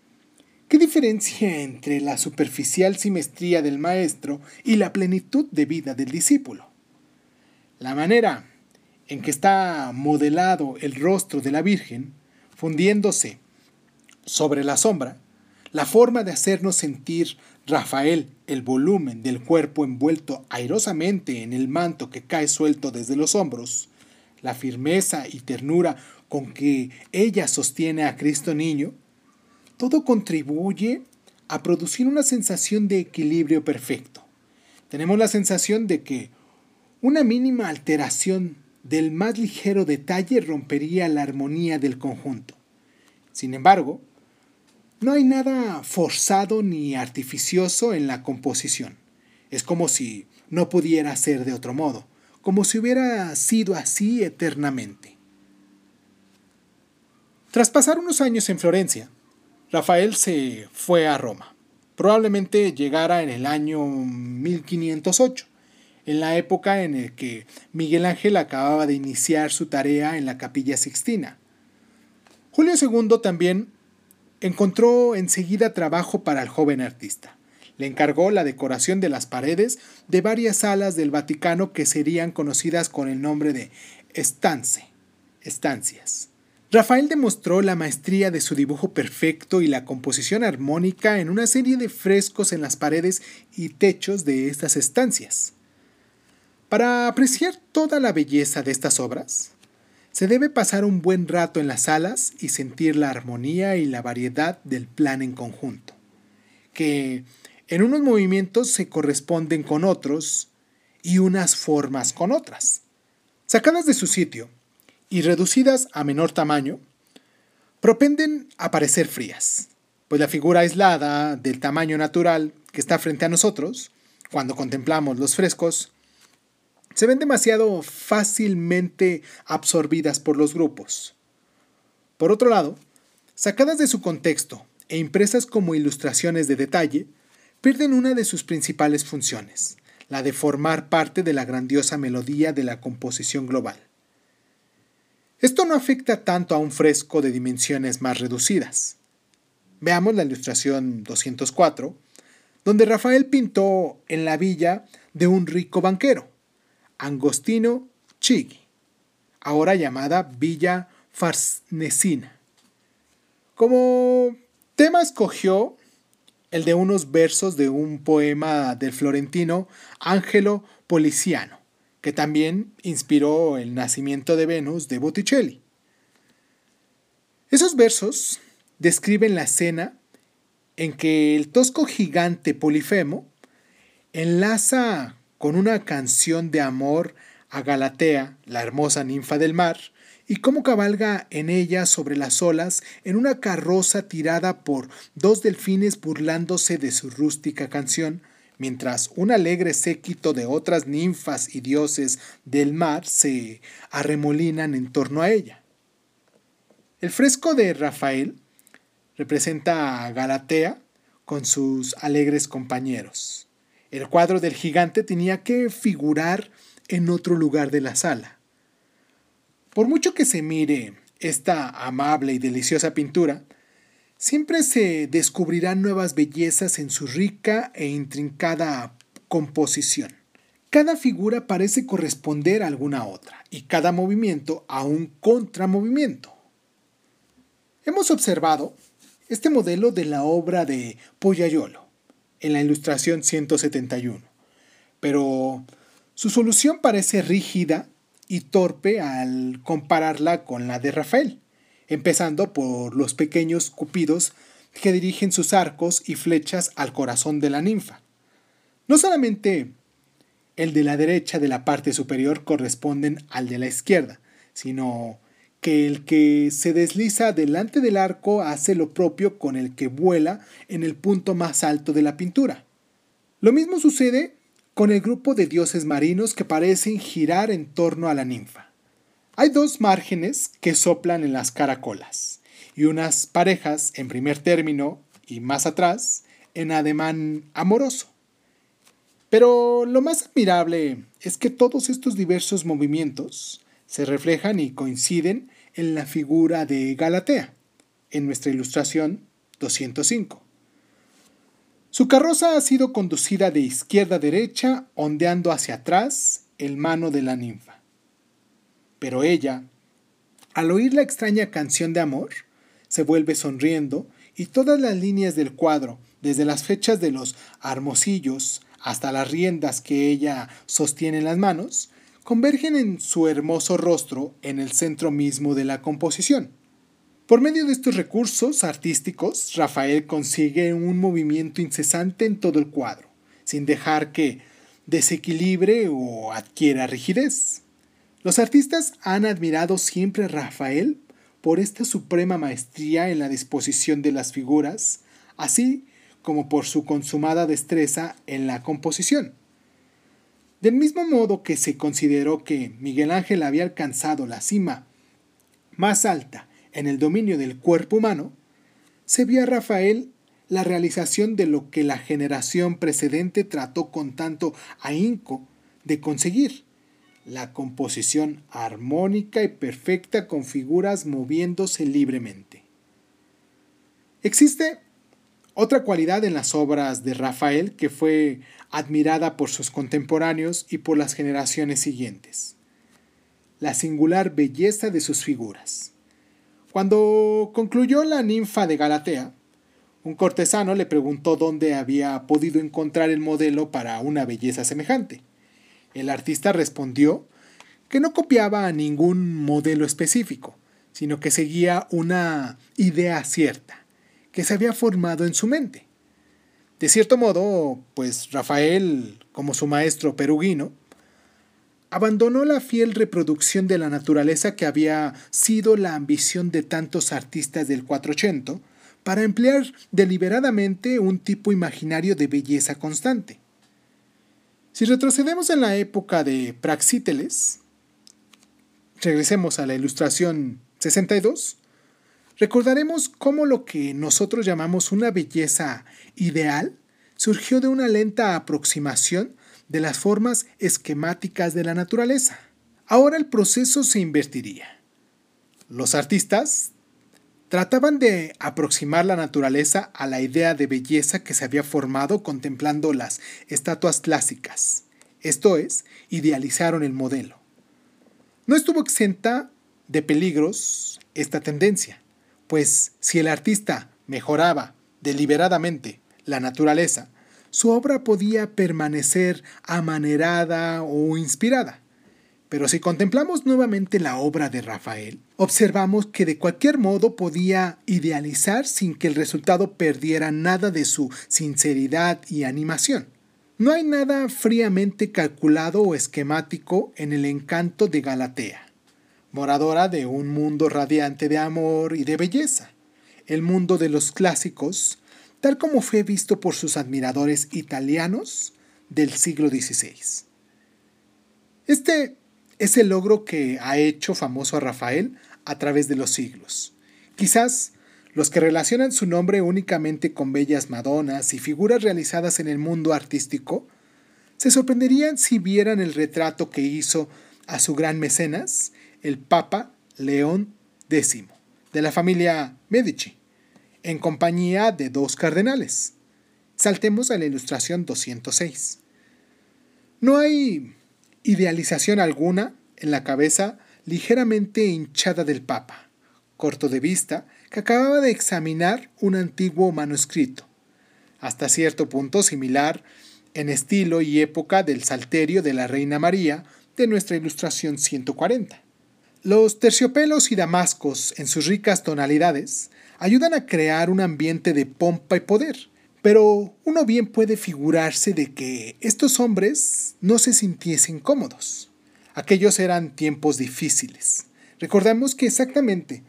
Speaker 1: ¿qué diferencia entre la superficial simetría del maestro y la plenitud de vida del discípulo? La manera en que está modelado el rostro de la Virgen, fundiéndose sobre la sombra, la forma de hacernos sentir Rafael el volumen del cuerpo envuelto airosamente en el manto que cae suelto desde los hombros, la firmeza y ternura con que ella sostiene a Cristo niño, todo contribuye a producir una sensación de equilibrio perfecto. Tenemos la sensación de que una mínima alteración del más ligero detalle rompería la armonía del conjunto. Sin embargo, no hay nada forzado ni artificioso en la composición. Es como si no pudiera ser de otro modo, como si hubiera sido así eternamente. Tras pasar unos años en Florencia, Rafael se fue a Roma. Probablemente llegara en el año 1508, en la época en la que Miguel Ángel acababa de iniciar su tarea en la capilla sixtina. Julio II también encontró enseguida trabajo para el joven artista. le encargó la decoración de las paredes de varias salas del Vaticano que serían conocidas con el nombre de estance, estancias. Rafael demostró la maestría de su dibujo perfecto y la composición armónica en una serie de frescos en las paredes y techos de estas estancias. Para apreciar toda la belleza de estas obras, se debe pasar un buen rato en las salas y sentir la armonía y la variedad del plan en conjunto, que en unos movimientos se corresponden con otros y unas formas con otras. Sacadas de su sitio, y reducidas a menor tamaño, propenden a parecer frías, pues la figura aislada del tamaño natural que está frente a nosotros, cuando contemplamos los frescos, se ven demasiado fácilmente absorbidas por los grupos. Por otro lado, sacadas de su contexto e impresas como ilustraciones de detalle, pierden una de sus principales funciones, la de formar parte de la grandiosa melodía de la composición global. Esto no afecta tanto a un fresco de dimensiones más reducidas. Veamos la ilustración 204, donde Rafael pintó en la villa de un rico banquero, Angostino Chigi, ahora llamada Villa Farsnesina. Como tema escogió el de unos versos de un poema del florentino Angelo Policiano, que también inspiró el nacimiento de Venus de Botticelli. Esos versos describen la escena en que el tosco gigante Polifemo enlaza con una canción de amor a Galatea, la hermosa ninfa del mar, y cómo cabalga en ella sobre las olas en una carroza tirada por dos delfines burlándose de su rústica canción, mientras un alegre séquito de otras ninfas y dioses del mar se arremolinan en torno a ella. El fresco de Rafael representa a Galatea con sus alegres compañeros. El cuadro del gigante tenía que figurar en otro lugar de la sala. Por mucho que se mire esta amable y deliciosa pintura, Siempre se descubrirán nuevas bellezas en su rica e intrincada composición. Cada figura parece corresponder a alguna otra y cada movimiento a un contramovimiento. Hemos observado este modelo de la obra de Poyayolo en la ilustración 171, pero su solución parece rígida y torpe al compararla con la de Rafael empezando por los pequeños cupidos que dirigen sus arcos y flechas al corazón de la ninfa. No solamente el de la derecha de la parte superior corresponden al de la izquierda, sino que el que se desliza delante del arco hace lo propio con el que vuela en el punto más alto de la pintura. Lo mismo sucede con el grupo de dioses marinos que parecen girar en torno a la ninfa. Hay dos márgenes que soplan en las caracolas y unas parejas en primer término y más atrás en ademán amoroso. Pero lo más admirable es que todos estos diversos movimientos se reflejan y coinciden en la figura de Galatea, en nuestra ilustración 205. Su carroza ha sido conducida de izquierda a derecha, ondeando hacia atrás el mano de la ninfa. Pero ella, al oír la extraña canción de amor, se vuelve sonriendo y todas las líneas del cuadro, desde las fechas de los armosillos hasta las riendas que ella sostiene en las manos, convergen en su hermoso rostro en el centro mismo de la composición. Por medio de estos recursos artísticos, Rafael consigue un movimiento incesante en todo el cuadro, sin dejar que desequilibre o adquiera rigidez. Los artistas han admirado siempre a Rafael por esta suprema maestría en la disposición de las figuras, así como por su consumada destreza en la composición. Del mismo modo que se consideró que Miguel Ángel había alcanzado la cima más alta en el dominio del cuerpo humano, se vio a Rafael la realización de lo que la generación precedente trató con tanto ahínco de conseguir, la composición armónica y perfecta con figuras moviéndose libremente. Existe Otra cualidad en las obras de Rafael que fue admirada por sus contemporáneos y por las generaciones siguientes. La singular belleza de sus figuras. Cuando concluyó la ninfa de Galatea, un cortesano le preguntó dónde había podido encontrar el modelo para una belleza semejante. El artista respondió que no copiaba a ningún modelo específico, sino que seguía una idea cierta, que se había formado en su mente. De cierto modo, pues Rafael, como su maestro peruguino, abandonó la fiel reproducción de la naturaleza que había sido la ambición de tantos artistas del 480 para emplear deliberadamente un tipo imaginario de belleza constante. Si retrocedemos en la época de Praxíteles, regresemos a la ilustración 62, recordaremos cómo lo que nosotros llamamos una belleza ideal surgió de una lenta aproximación de las formas esquemáticas de la naturaleza. Ahora el proceso se invertiría. Los artistas trataban de aproximar la naturaleza a la idea de belleza que se había formado contemplando las estatuas clásicas. Esto es, idealizaron el modelo. No estuvo exenta de peligros esta tendencia, pues si el artista mejoraba deliberadamente la naturaleza, su obra podía permanecer amanerada o inspirada. Pero si contemplamos nuevamente la obra de Rafael, observamos que de cualquier modo podía idealizar sin que el resultado perdiera nada de su sinceridad y animación. No hay nada fríamente calculado o esquemático en el encanto de Galatea, moradora de un mundo radiante de amor y de belleza, el mundo de los clásicos, tal como fue visto por sus admiradores italianos del siglo XVI. Este es el logro que ha hecho famoso a Rafael a través de los siglos. Quizás los que relacionan su nombre únicamente con bellas madonas y figuras realizadas en el mundo artístico, se sorprenderían si vieran el retrato que hizo a su gran mecenas, el Papa León X, de la familia Medici, en compañía de dos cardenales. Saltemos a la ilustración 206. No hay idealización alguna en la cabeza ligeramente hinchada del Papa, corto de vista que acababa de examinar un antiguo manuscrito, hasta cierto punto similar en estilo y época del Salterio de la Reina María de nuestra ilustración 140. Los terciopelos y damascos, en sus ricas tonalidades, ayudan a crear un ambiente de pompa y poder, pero uno bien puede figurarse de que estos hombres no se sintiesen cómodos. Aquellos eran tiempos difíciles. Recordemos que exactamente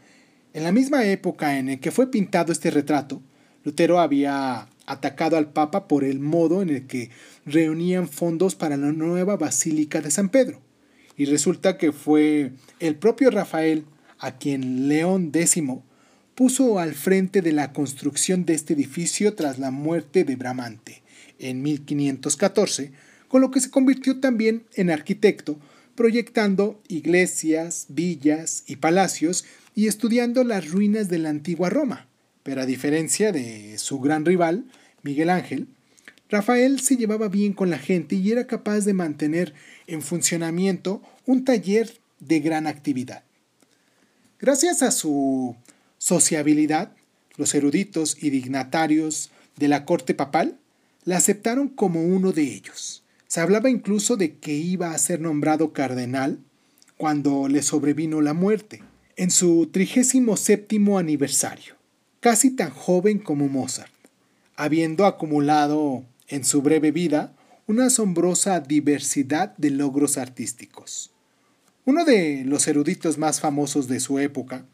Speaker 1: en la misma época en el que fue pintado este retrato, Lutero había atacado al Papa por el modo en el que reunían fondos para la nueva Basílica de San Pedro. Y resulta que fue el propio Rafael a quien León X puso al frente de la construcción de este edificio tras la muerte de Bramante en 1514, con lo que se convirtió también en arquitecto, proyectando iglesias, villas y palacios y estudiando las ruinas de la antigua Roma. Pero a diferencia de su gran rival, Miguel Ángel, Rafael se llevaba bien con la gente y era capaz de mantener en funcionamiento un taller de gran actividad. Gracias a su sociabilidad, los eruditos y dignatarios de la corte papal la aceptaron como uno de ellos. Se hablaba incluso de que iba a ser nombrado cardenal cuando le sobrevino la muerte en su 37 aniversario, casi tan joven como Mozart, habiendo acumulado en su breve vida una asombrosa diversidad de logros artísticos. Uno de los eruditos más famosos de su época,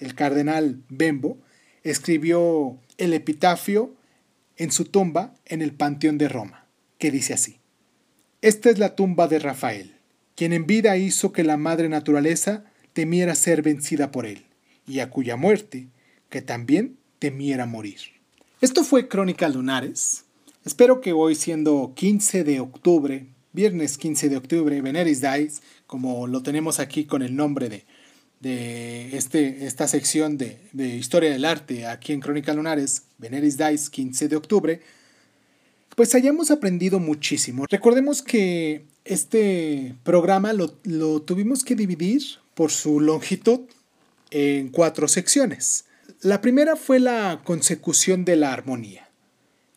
Speaker 1: el cardenal Bembo, escribió el epitafio en su tumba en el Panteón de Roma, que dice así. Esta es la tumba de Rafael, quien en vida hizo que la madre naturaleza temiera ser vencida por él, y a cuya muerte, que también temiera morir. Esto fue Crónica Lunares. Espero que hoy, siendo 15 de octubre, viernes 15 de octubre, Veneris Dies, como lo tenemos aquí con el nombre de, de este, esta sección de, Historia del Arte aquí en Crónica Lunares, Veneris Dice, 15 de octubre, pues hayamos aprendido muchísimo. Recordemos que este programa lo, lo tuvimos que dividir por su longitud en cuatro secciones. La primera fue la consecución de la armonía,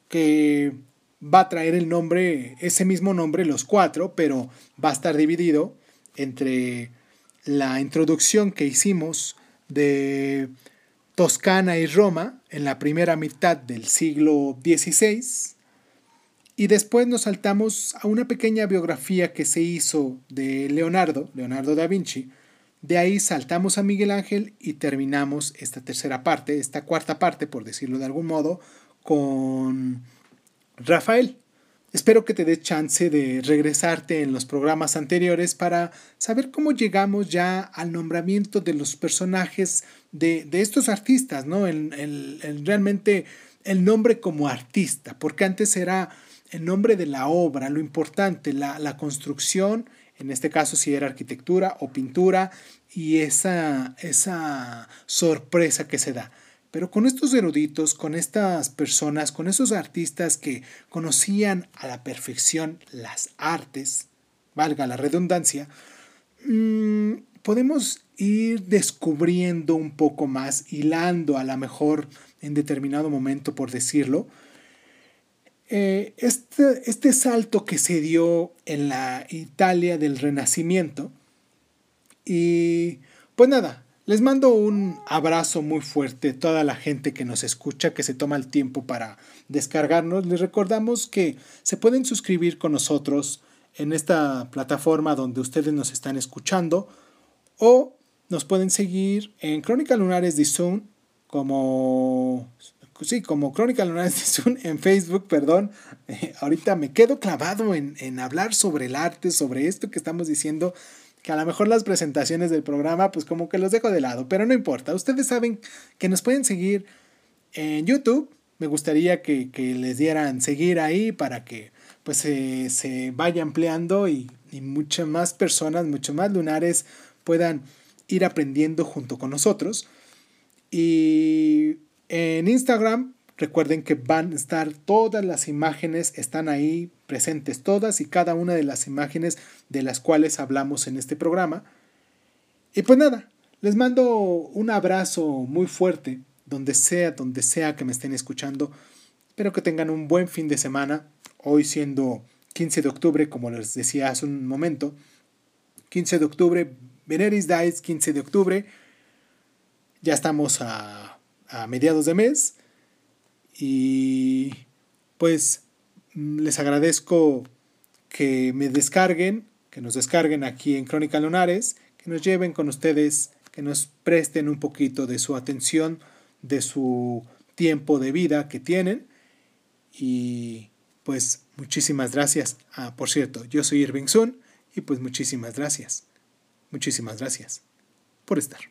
Speaker 1: que va a traer el nombre, ese mismo nombre, los cuatro, pero va a estar dividido entre la introducción que hicimos de Toscana y Roma en la primera mitad del siglo XVI, y después nos saltamos a una pequeña biografía que se hizo de Leonardo, Leonardo da Vinci, de ahí saltamos a Miguel Ángel y terminamos esta tercera parte, esta cuarta parte, por decirlo de algún modo, con Rafael. Espero que te dé chance de regresarte en los programas anteriores para saber cómo llegamos ya al nombramiento de los personajes de, estos artistas, ¿no? realmente el nombre como artista, porque antes era el nombre de la obra, lo importante, la, la construcción, en este caso si era arquitectura o pintura, y esa, esa sorpresa que se da. Pero con estos eruditos, con estas personas, con esos artistas que conocían a la perfección las artes, valga la redundancia, mm, podemos ir descubriendo un poco más, hilando a lo mejor en determinado momento, por decirlo, eh, este, este salto que se dio en la Italia del Renacimiento. Y pues nada, les mando un abrazo muy fuerte a toda la gente que nos escucha, que se toma el tiempo para descargarnos. Les recordamos que se pueden suscribir con nosotros en esta plataforma donde ustedes nos están escuchando o nos pueden seguir en Crónica Lunares de Zoom como sí, como Crónica Lunares de Zoom en Facebook, perdón. ahorita me quedo clavado en, en hablar sobre el arte, sobre esto que estamos diciendo que a lo mejor las presentaciones del programa pues como que los dejo de lado, pero no importa. Ustedes saben que nos pueden seguir en YouTube. Me gustaría que, les dieran seguir ahí para que pues se, vaya ampliando y, y muchas más personas, muchos más lunares puedan ir aprendiendo junto con nosotros. Y en Instagram Recuerden que van a estar todas las imágenes, están ahí presentes todas y cada una de las imágenes de las cuales hablamos en este programa. Y pues nada, les mando un abrazo muy fuerte, donde sea, donde sea que me estén escuchando. Espero que tengan un buen fin de semana, hoy siendo 15 de octubre, como les decía hace un momento. 15 de octubre, Veneris Dies, 15 de octubre. Ya estamos a, a mediados de mes. Y pues les agradezco que me descarguen, que nos descarguen aquí en Crónica Lunares, que nos lleven con ustedes, que nos presten un poquito de su atención, de su tiempo de vida que tienen. Y pues muchísimas gracias. Ah, por cierto, yo soy Irving Sun y pues muchísimas gracias. Muchísimas gracias por estar.